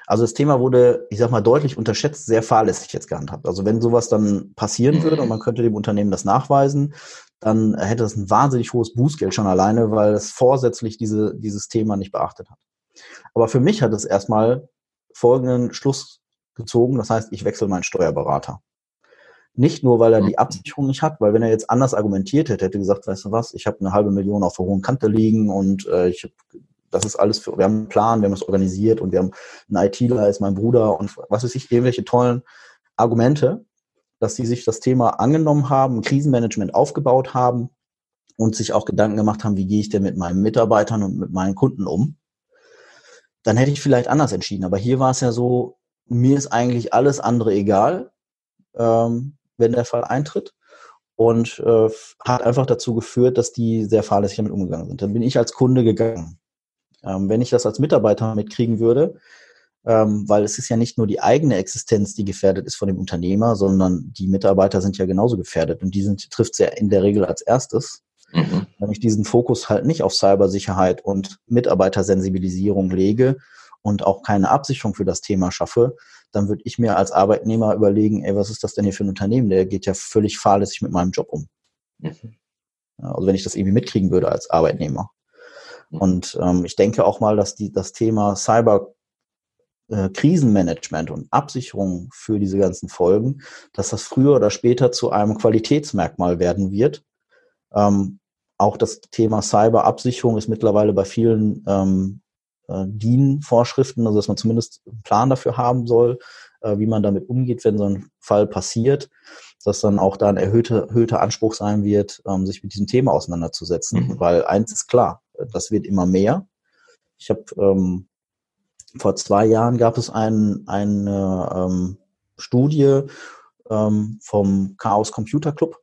Also das Thema wurde, ich sag mal, deutlich unterschätzt, sehr fahrlässig jetzt gehandhabt. Also wenn sowas dann passieren würde und man könnte dem Unternehmen das nachweisen, dann hätte es ein wahnsinnig hohes Bußgeld schon alleine, weil es vorsätzlich diese, dieses Thema nicht beachtet hat. Aber für mich hat es erstmal folgenden Schluss gezogen. Das heißt, ich wechsle meinen Steuerberater. Nicht nur, weil er die Absicherung nicht hat, weil wenn er jetzt anders argumentiert hätte, hätte gesagt, weißt du was, ich habe eine halbe Million auf der hohen Kante liegen und äh, ich das ist alles für, wir haben einen Plan, wir haben es organisiert und wir haben einen ITler, ist mein Bruder und was weiß ich, irgendwelche tollen Argumente, dass sie sich das Thema angenommen haben, Krisenmanagement aufgebaut haben und sich auch Gedanken gemacht haben, wie gehe ich denn mit meinen Mitarbeitern und mit meinen Kunden um dann hätte ich vielleicht anders entschieden. Aber hier war es ja so, mir ist eigentlich alles andere egal, ähm, wenn der Fall eintritt. Und äh, hat einfach dazu geführt, dass die sehr fahrlässig damit umgegangen sind. Dann bin ich als Kunde gegangen. Ähm, wenn ich das als Mitarbeiter mitkriegen würde, ähm, weil es ist ja nicht nur die eigene Existenz, die gefährdet ist von dem Unternehmer, sondern die Mitarbeiter sind ja genauso gefährdet und die sind, trifft es ja in der Regel als erstes. Mhm. Wenn ich diesen Fokus halt nicht auf Cybersicherheit und Mitarbeitersensibilisierung lege und auch keine Absicherung für das Thema schaffe, dann würde ich mir als Arbeitnehmer überlegen, ey, was ist das denn hier für ein Unternehmen? Der geht ja völlig fahrlässig mit meinem Job um. Mhm. Also wenn ich das irgendwie mitkriegen würde als Arbeitnehmer. Mhm. Und ähm, ich denke auch mal, dass die, das Thema Cyber äh, Krisenmanagement und Absicherung für diese ganzen Folgen, dass das früher oder später zu einem Qualitätsmerkmal werden wird, ähm, auch das Thema Cyberabsicherung ist mittlerweile bei vielen ähm, äh, DIN-Vorschriften, also dass man zumindest einen Plan dafür haben soll, äh, wie man damit umgeht, wenn so ein Fall passiert, dass dann auch da ein erhöhter, erhöhter Anspruch sein wird, ähm, sich mit diesem Thema auseinanderzusetzen. Mhm. Weil eins ist klar, das wird immer mehr. Ich habe ähm, vor zwei Jahren gab es ein, eine ähm, Studie ähm, vom Chaos Computer Club.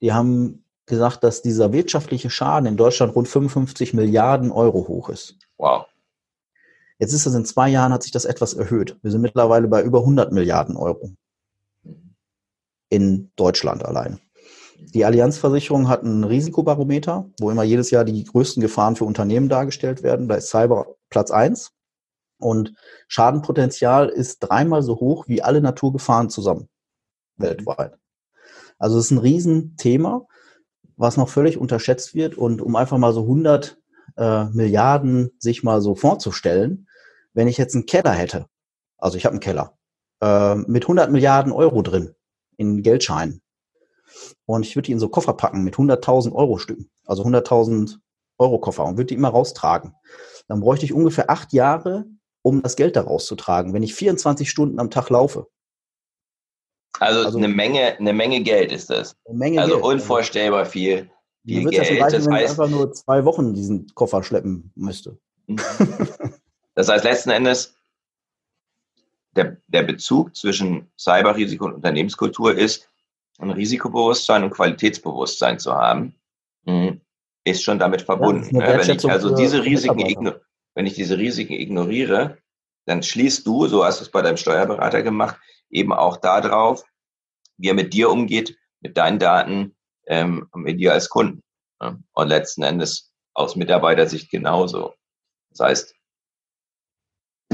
Die haben gesagt, dass dieser wirtschaftliche Schaden in Deutschland rund 55 Milliarden Euro hoch ist. Wow. Jetzt ist das in zwei Jahren hat sich das etwas erhöht. Wir sind mittlerweile bei über 100 Milliarden Euro in Deutschland allein. Die Allianzversicherung hat einen Risikobarometer, wo immer jedes Jahr die größten Gefahren für Unternehmen dargestellt werden. Da ist Cyber Platz eins und Schadenpotenzial ist dreimal so hoch wie alle Naturgefahren zusammen weltweit. Also es ist ein Riesenthema was noch völlig unterschätzt wird. Und um einfach mal so 100 äh, Milliarden sich mal so vorzustellen, wenn ich jetzt einen Keller hätte, also ich habe einen Keller, äh, mit 100 Milliarden Euro drin in Geldscheinen und ich würde die in so Koffer packen mit 100.000 Euro Stücken, also 100.000 Euro Koffer und würde die immer raustragen, dann bräuchte ich ungefähr acht Jahre, um das Geld da rauszutragen, wenn ich 24 Stunden am Tag laufe. Also, also, eine Menge, eine Menge Geld ist das. Eine Menge also Geld. unvorstellbar viel, viel Geld. Ja schon reichen, das wenn heißt, ich einfach nur zwei Wochen diesen Koffer schleppen müsste. Mhm. *laughs* das heißt letzten Endes, der, der Bezug zwischen Cyberrisiko und Unternehmenskultur ist, ein Risikobewusstsein und Qualitätsbewusstsein zu haben, mhm, ist schon damit verbunden. Ja, ne? wenn ich also diese Risiken, wenn ich diese Risiken ignoriere, dann schließt du, so hast du es bei deinem Steuerberater gemacht, eben auch darauf, wie er mit dir umgeht, mit deinen Daten, ähm, mit dir als Kunden. Und letzten Endes aus Mitarbeitersicht genauso. Das heißt,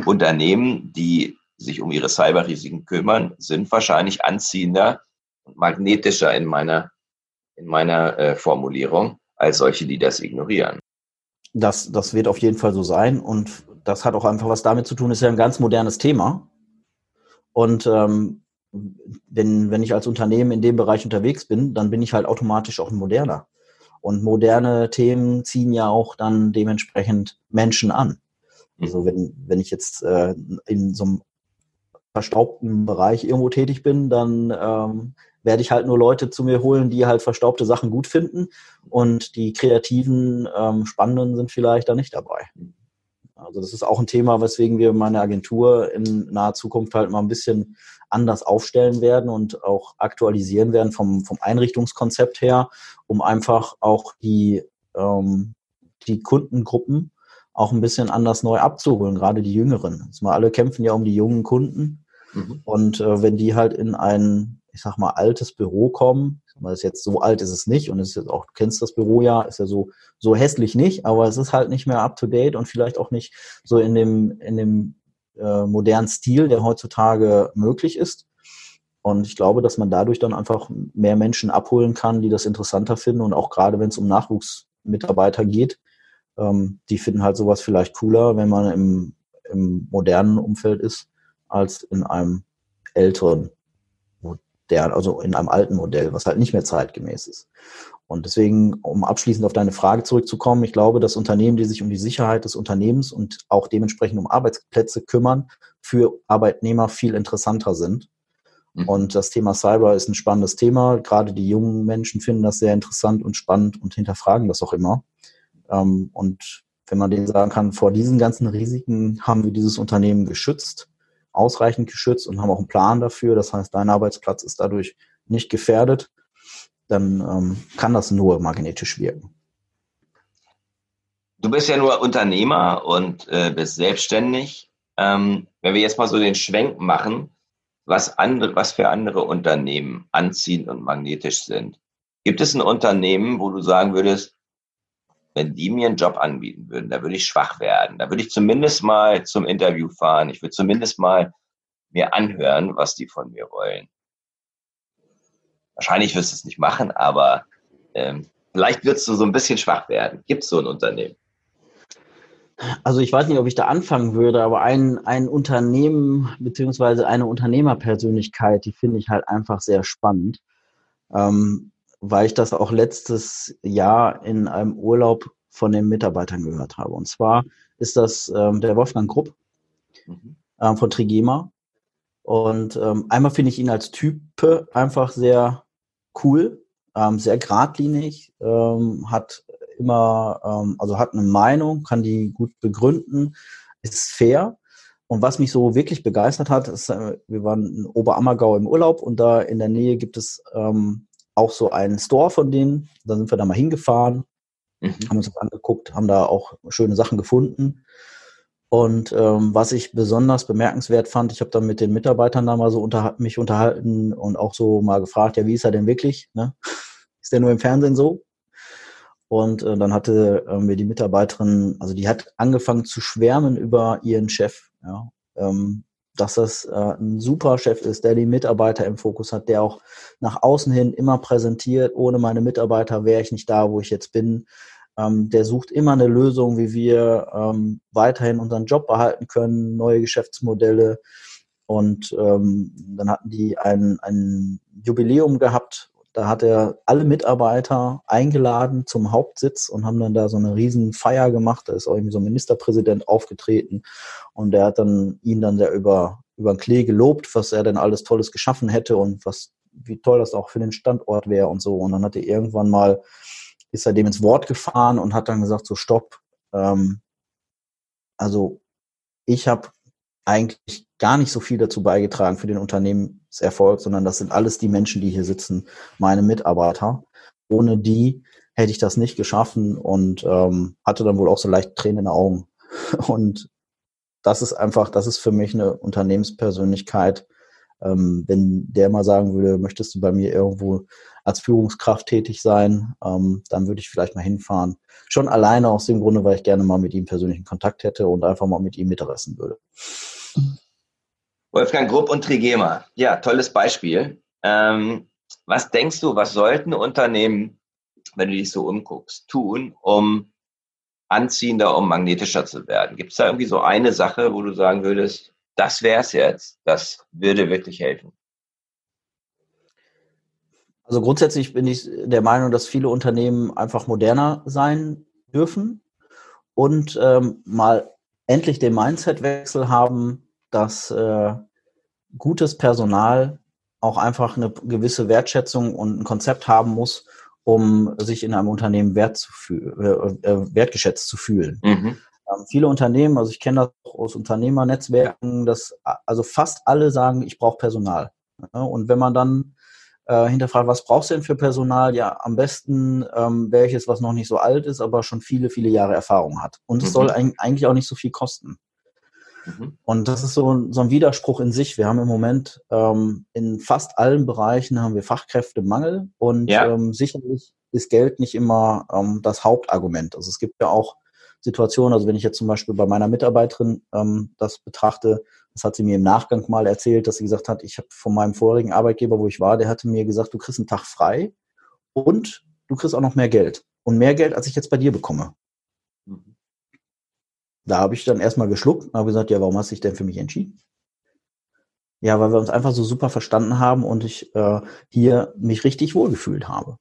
Unternehmen, die sich um ihre Cyberrisiken kümmern, sind wahrscheinlich anziehender und magnetischer in meiner, in meiner äh, Formulierung als solche, die das ignorieren. Das, das wird auf jeden Fall so sein und das hat auch einfach was damit zu tun, ist ja ein ganz modernes Thema. Und ähm, wenn, wenn ich als Unternehmen in dem Bereich unterwegs bin, dann bin ich halt automatisch auch ein moderner. Und moderne Themen ziehen ja auch dann dementsprechend Menschen an. Also wenn, wenn ich jetzt äh, in so einem verstaubten Bereich irgendwo tätig bin, dann ähm, werde ich halt nur Leute zu mir holen, die halt verstaubte Sachen gut finden und die kreativen, ähm, spannenden sind vielleicht da nicht dabei. Also das ist auch ein Thema, weswegen wir meine Agentur in naher Zukunft halt mal ein bisschen anders aufstellen werden und auch aktualisieren werden vom, vom Einrichtungskonzept her, um einfach auch die, ähm, die Kundengruppen auch ein bisschen anders neu abzuholen, gerade die Jüngeren. Also mal alle kämpfen ja um die jungen Kunden. Mhm. Und äh, wenn die halt in ein, ich sag mal, altes Büro kommen, weil es jetzt so alt ist es nicht und ist jetzt auch, du kennst das Büro ja, ist ja so, so hässlich nicht, aber es ist halt nicht mehr up to date und vielleicht auch nicht so in dem, in dem äh, modernen Stil, der heutzutage möglich ist. Und ich glaube, dass man dadurch dann einfach mehr Menschen abholen kann, die das interessanter finden und auch gerade wenn es um Nachwuchsmitarbeiter geht, ähm, die finden halt sowas vielleicht cooler, wenn man im, im modernen Umfeld ist, als in einem älteren Modell, also in einem alten Modell, was halt nicht mehr zeitgemäß ist. Und deswegen, um abschließend auf deine Frage zurückzukommen, ich glaube, dass Unternehmen, die sich um die Sicherheit des Unternehmens und auch dementsprechend um Arbeitsplätze kümmern, für Arbeitnehmer viel interessanter sind. Mhm. Und das Thema Cyber ist ein spannendes Thema. Gerade die jungen Menschen finden das sehr interessant und spannend und hinterfragen das auch immer. Ähm, und wenn man denen sagen kann, vor diesen ganzen Risiken haben wir dieses Unternehmen geschützt, ausreichend geschützt und haben auch einen Plan dafür. Das heißt, dein Arbeitsplatz ist dadurch nicht gefährdet, dann ähm, kann das nur magnetisch wirken. Du bist ja nur Unternehmer und äh, bist selbstständig. Ähm, wenn wir jetzt mal so den Schwenk machen, was, andere, was für andere Unternehmen anziehend und magnetisch sind. Gibt es ein Unternehmen, wo du sagen würdest, wenn die mir einen Job anbieten würden, da würde ich schwach werden. Da würde ich zumindest mal zum Interview fahren. Ich würde zumindest mal mir anhören, was die von mir wollen. Wahrscheinlich wirst du es nicht machen, aber ähm, vielleicht wirst du so ein bisschen schwach werden. Gibt es so ein Unternehmen? Also ich weiß nicht, ob ich da anfangen würde, aber ein, ein Unternehmen beziehungsweise eine Unternehmerpersönlichkeit, die finde ich halt einfach sehr spannend. Ähm, weil ich das auch letztes Jahr in einem Urlaub von den Mitarbeitern gehört habe. Und zwar ist das ähm, der Wolfgang Grupp mhm. ähm, von Trigema. Und ähm, einmal finde ich ihn als Type einfach sehr cool, ähm, sehr geradlinig, ähm, hat immer, ähm, also hat eine Meinung, kann die gut begründen, ist fair. Und was mich so wirklich begeistert hat, ist, äh, wir waren in Oberammergau im Urlaub und da in der Nähe gibt es ähm, auch so einen Store von denen. Da sind wir da mal hingefahren, mhm. haben uns das angeguckt, haben da auch schöne Sachen gefunden. Und ähm, was ich besonders bemerkenswert fand, ich habe dann mit den Mitarbeitern da mal so unter, mich unterhalten und auch so mal gefragt, ja, wie ist er denn wirklich? Ne? *laughs* Ist der nur im Fernsehen so? Und äh, dann hatte äh, mir die Mitarbeiterin, also die hat angefangen zu schwärmen über ihren Chef. Ja? Ähm, dass das äh, ein super Chef ist, der die Mitarbeiter im Fokus hat, der auch nach außen hin immer präsentiert, ohne meine Mitarbeiter wäre ich nicht da, wo ich jetzt bin. Ähm, der sucht immer eine Lösung, wie wir ähm, weiterhin unseren Job behalten können, neue Geschäftsmodelle. Und ähm, dann hatten die ein, ein Jubiläum gehabt da hat er alle Mitarbeiter eingeladen zum Hauptsitz und haben dann da so eine riesen Feier gemacht. Da ist auch irgendwie so ein Ministerpräsident aufgetreten und der hat dann ihn dann sehr über, über den Klee gelobt, was er denn alles Tolles geschaffen hätte und was, wie toll das auch für den Standort wäre und so. Und dann hat er irgendwann mal, ist er dem ins Wort gefahren und hat dann gesagt, so stopp. Ähm, also ich habe eigentlich gar nicht so viel dazu beigetragen für den Unternehmenserfolg, sondern das sind alles die Menschen, die hier sitzen, meine Mitarbeiter. Ohne die hätte ich das nicht geschaffen und ähm, hatte dann wohl auch so leicht Tränen in den Augen. *laughs* Und das ist einfach, das ist für mich eine Unternehmenspersönlichkeit. Ähm, wenn der mal sagen würde, möchtest du bei mir irgendwo als Führungskraft tätig sein, ähm, dann würde ich vielleicht mal hinfahren. Schon alleine aus dem Grunde, weil ich gerne mal mit ihm persönlichen Kontakt hätte und einfach mal mit ihm Mittagessen würde. Wolfgang Grupp und Trigema. Ja, tolles Beispiel. Ähm, was denkst du, was sollten Unternehmen, wenn du dich so umguckst, tun, um anziehender, um magnetischer zu werden? Gibt es da irgendwie so eine Sache, wo du sagen würdest, das wäre es jetzt, das würde wirklich helfen? Also grundsätzlich bin ich der Meinung, dass viele Unternehmen einfach moderner sein dürfen und ähm, mal endlich den Mindset-Wechsel haben, dass äh, gutes Personal auch einfach eine gewisse Wertschätzung und ein Konzept haben muss, um sich in einem Unternehmen wert zu äh, äh, wertgeschätzt zu fühlen. Mhm. Ähm, viele Unternehmen, also ich kenne das auch aus Unternehmernetzwerken, dass also fast alle sagen, ich brauche Personal. Ja, und wenn man dann äh, hinterfragt, was brauchst du denn für Personal? Ja, am besten ähm, welches, was noch nicht so alt ist, aber schon viele, viele Jahre Erfahrung hat. Und es mhm. soll eigentlich auch nicht so viel kosten. Mhm. Und das ist so, so ein Widerspruch in sich. Wir haben im Moment ähm, in fast allen Bereichen haben wir Fachkräftemangel und ja. ähm, sicherlich ist Geld nicht immer ähm, das Hauptargument. Also es gibt ja auch Situationen, also wenn ich jetzt zum Beispiel bei meiner Mitarbeiterin ähm, das betrachte, das hat sie mir im Nachgang mal erzählt, dass sie gesagt hat, ich habe von meinem vorigen Arbeitgeber, wo ich war, der hatte mir gesagt, du kriegst einen Tag frei und du kriegst auch noch mehr Geld. Und mehr Geld, als ich jetzt bei dir bekomme. Da habe ich dann erstmal geschluckt und habe gesagt, ja, warum hast du dich denn für mich entschieden? Ja, weil wir uns einfach so super verstanden haben und ich äh, hier mich richtig wohlgefühlt habe.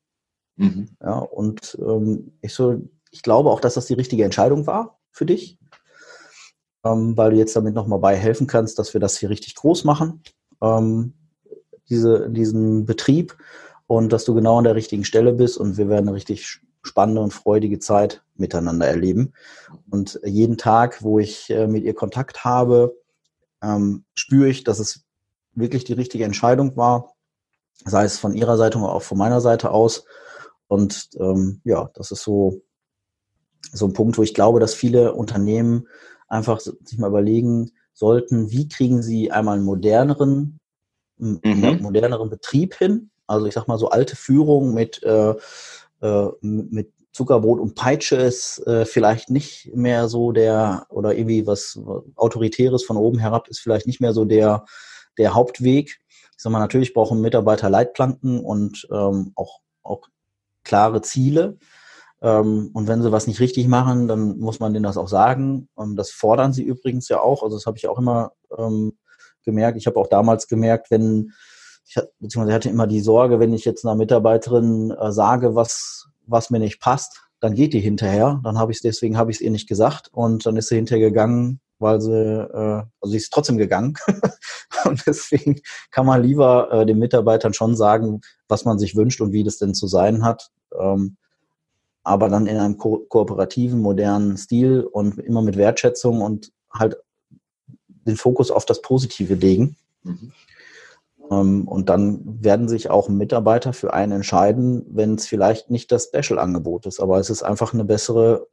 Mhm. Ja, und ähm, ich so, ich glaube auch, dass das die richtige Entscheidung war für dich, ähm, weil du jetzt damit nochmal bei helfen kannst, dass wir das hier richtig groß machen, ähm, diese, diesen Betrieb und dass du genau an der richtigen Stelle bist und wir werden eine richtig spannende und freudige Zeit miteinander erleben. Und jeden Tag, wo ich äh, mit ihr Kontakt habe, ähm, spüre ich, dass es wirklich die richtige Entscheidung war, sei es von ihrer Seite oder auch von meiner Seite aus. Und ähm, ja, das ist so, so ein Punkt, wo ich glaube, dass viele Unternehmen einfach sich mal überlegen sollten, wie kriegen sie einmal einen moderneren, mhm. moderneren Betrieb hin. Also ich sag mal so alte Führung mit äh, äh, mit Zuckerbrot und Peitsche ist äh, vielleicht nicht mehr so der, oder irgendwie was Autoritäres von oben herab ist vielleicht nicht mehr so der, der Hauptweg. Ich sag mal, natürlich brauchen Mitarbeiter Leitplanken und ähm, auch, auch klare Ziele. Ähm, und wenn sie was nicht richtig machen, dann muss man denen das auch sagen. Und das fordern sie übrigens ja auch. Also das habe ich auch immer ähm, gemerkt. Ich habe auch damals gemerkt, wenn ich beziehungsweise hatte immer die Sorge, wenn ich jetzt einer Mitarbeiterin äh, sage, was, was mir nicht passt, dann geht die hinterher. Dann habe ich es, deswegen habe ich es ihr nicht gesagt und dann ist sie hinterher gegangen, weil sie, äh, also sie ist trotzdem gegangen. *laughs* und deswegen kann man lieber äh, den Mitarbeitern schon sagen, was man sich wünscht und wie das denn zu sein hat. Ähm, aber dann in einem ko kooperativen, modernen Stil und immer mit Wertschätzung und halt den Fokus auf das Positive legen. Mhm. Ähm, und dann werden sich auch Mitarbeiter für einen entscheiden, wenn es vielleicht nicht das Special-Angebot ist, aber es ist einfach eine bessere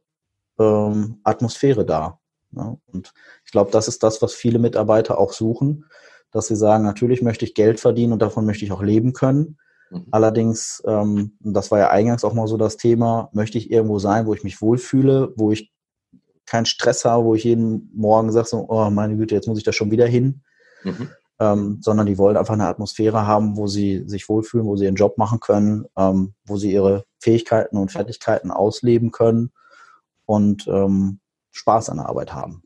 ähm, Atmosphäre da. Ja? Und ich glaube, das ist das, was viele Mitarbeiter auch suchen, dass sie sagen, natürlich möchte ich Geld verdienen und davon möchte ich auch leben können. Mhm. Allerdings, ähm, das war ja eingangs auch mal so das Thema, möchte ich irgendwo sein, wo ich mich wohlfühle, wo ich keinen Stress habe, wo ich jeden Morgen sage, so, oh meine Güte, jetzt muss ich da schon wieder hin. Mhm ähm, sondern die wollen einfach eine Atmosphäre haben, wo sie sich wohlfühlen, wo sie ihren Job machen können, ähm, wo sie ihre Fähigkeiten und Fertigkeiten ausleben können und ähm, Spaß an der Arbeit haben.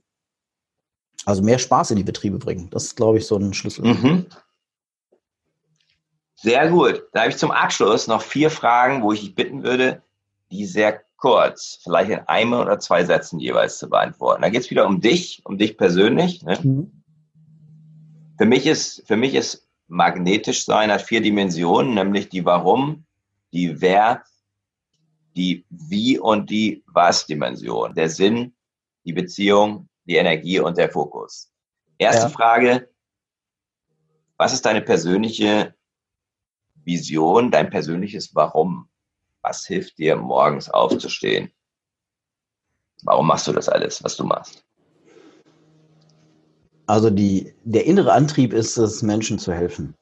Also mehr Spaß in die Betriebe bringen. Das ist, glaube ich, so ein Schlüssel. Mhm. Sehr gut. Da habe ich zum Abschluss noch vier Fragen, wo ich dich bitten würde, die sehr kurz, vielleicht in einem oder zwei Sätzen jeweils zu beantworten. Da geht es wieder um dich, um dich persönlich. Ne? Mhm. Für mich ist, für mich ist magnetisch sein hat vier Dimensionen, nämlich die Warum, die Wer, die Wie und die Was-Dimension. Der Sinn, die Beziehung, die Energie und der Fokus. Erste ja. Frage. Was ist deine persönliche Vision, dein persönliches Warum? Was hilft dir, morgens aufzustehen? Warum machst du das alles, was du machst? Also die, der innere Antrieb ist es, Menschen zu helfen.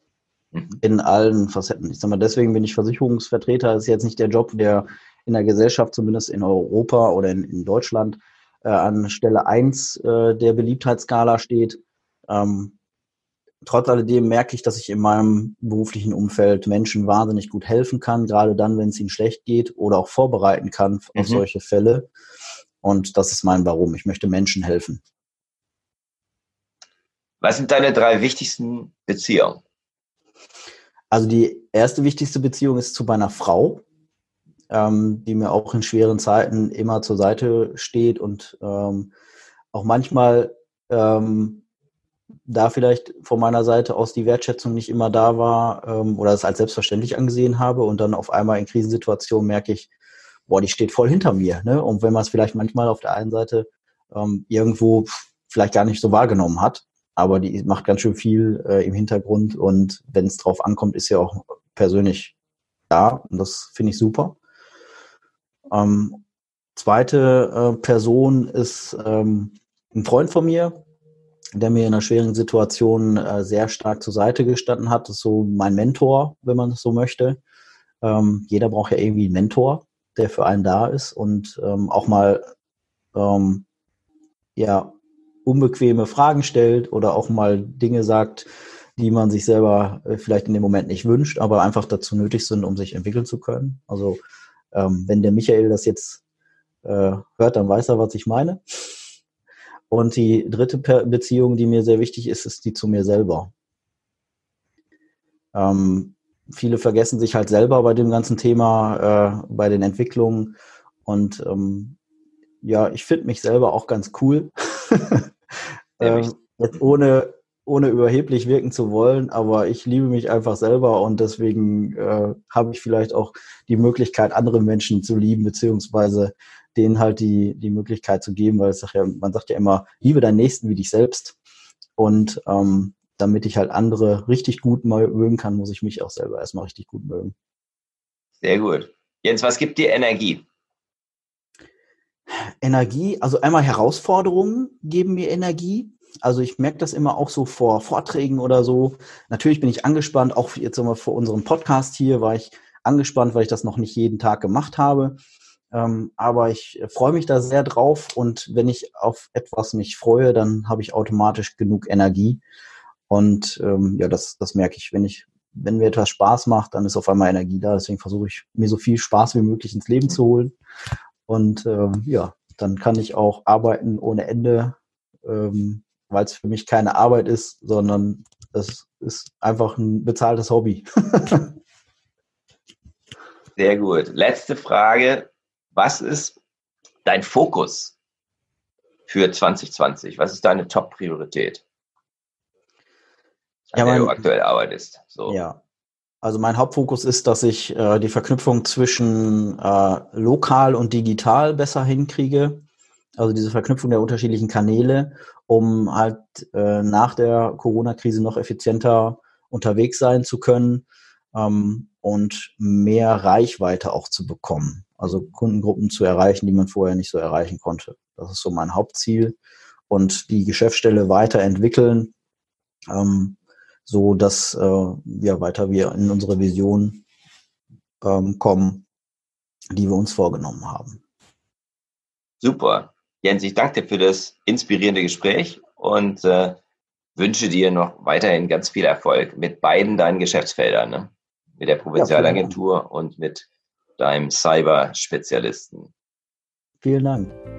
Mhm. In allen Facetten. Ich sag mal, deswegen bin ich Versicherungsvertreter. Das ist jetzt nicht der Job, der in der Gesellschaft, zumindest in Europa oder in, in Deutschland, äh, an Stelle 1 äh, der Beliebtheitsskala steht. Ähm, trotz alledem merke ich, dass ich in meinem beruflichen Umfeld Menschen wahnsinnig gut helfen kann, gerade dann, wenn es ihnen schlecht geht oder auch vorbereiten kann auf mhm. solche Fälle. Und das ist mein Warum. Ich möchte Menschen helfen. Was sind deine drei wichtigsten Beziehungen? Also die erste wichtigste Beziehung ist zu meiner Frau, ähm, die mir auch in schweren Zeiten immer zur Seite steht und ähm, auch manchmal ähm, da vielleicht von meiner Seite aus die Wertschätzung nicht immer da war ähm, oder es als selbstverständlich angesehen habe und dann auf einmal in Krisensituationen merke ich, boah, die steht voll hinter mir. Ne? Und wenn man es vielleicht manchmal auf der einen Seite ähm, irgendwo vielleicht gar nicht so wahrgenommen hat, aber die macht ganz schön viel äh, im Hintergrund und wenn es drauf ankommt, ist ja auch persönlich da und das finde ich super. Ähm, zweite äh, Person ist ähm, ein Freund von mir, der mir in einer schweren Situation äh, sehr stark zur Seite gestanden hat. Das ist so mein Mentor, wenn man es so möchte. Ähm, jeder braucht ja irgendwie einen Mentor, der für einen da ist und ähm, auch mal ähm, ja unbequeme Fragen stellt oder auch mal Dinge sagt, die man sich selber äh, vielleicht in dem Moment nicht wünscht, aber einfach dazu nötig sind, um sich entwickeln zu können. Also ähm, wenn der Michael das jetzt äh, hört, dann weiß er, was ich meine. Und die dritte Beziehung, die mir sehr wichtig ist, ist die zu mir selber. Ähm, viele vergessen sich halt selber bei dem ganzen Thema, äh, bei den Entwicklungen. Und ähm, ja, ich finde mich selber auch ganz cool. *laughs* *laughs* ähm, jetzt ohne, ohne überheblich wirken zu wollen, aber ich liebe mich einfach selber und deswegen äh, habe ich vielleicht auch die Möglichkeit, andere Menschen zu lieben, beziehungsweise denen halt die, die Möglichkeit zu geben, weil es sagt ja, man sagt ja immer, liebe deinen Nächsten wie dich selbst. Und ähm, damit ich halt andere richtig gut mögen kann, muss ich mich auch selber erstmal richtig gut mögen. Sehr gut. Jens, was gibt dir Energie? Energie, also einmal Herausforderungen geben mir Energie. Also ich merke das immer auch so vor Vorträgen oder so. Natürlich bin ich angespannt, auch jetzt nochmal vor unserem Podcast hier war ich angespannt, weil ich das noch nicht jeden Tag gemacht habe. Ähm, aber ich freue mich da sehr drauf und wenn ich auf etwas mich freue, dann habe ich automatisch genug Energie. Und ähm, ja, das, das merke ich, wenn ich, wenn mir etwas Spaß macht, dann ist auf einmal Energie da. Deswegen versuche ich, mir so viel Spaß wie möglich ins Leben zu holen. Und ähm, ja, dann kann ich auch arbeiten ohne Ende, ähm, weil es für mich keine Arbeit ist, sondern es ist einfach ein bezahltes Hobby. *laughs* Sehr gut. Letzte Frage. Was ist dein Fokus für 2020? Was ist deine Top-Priorität? An ja, der du aktuell arbeitest. So. Ja. Also mein Hauptfokus ist, dass ich äh, die Verknüpfung zwischen äh, lokal und digital besser hinkriege. Also diese Verknüpfung der unterschiedlichen Kanäle, um halt äh, nach der Corona-Krise noch effizienter unterwegs sein zu können ähm, und mehr Reichweite auch zu bekommen also Kundengruppen zu erreichen, die man vorher nicht so erreichen konnte. Das ist so mein Hauptziel. Und die Geschäftsstelle weiterentwickeln, ähm, so dass äh, ja weiter wir in unsere Vision ähm, kommen, die wir uns vorgenommen haben. Super. Jens, ich danke dir für das inspirierende Gespräch und äh, wünsche dir noch weiterhin ganz viel Erfolg mit beiden deinen Geschäftsfeldern, ne? mit der Provinzialagentur ja, und mit deinem Cyber-Spezialisten. Vielen Dank.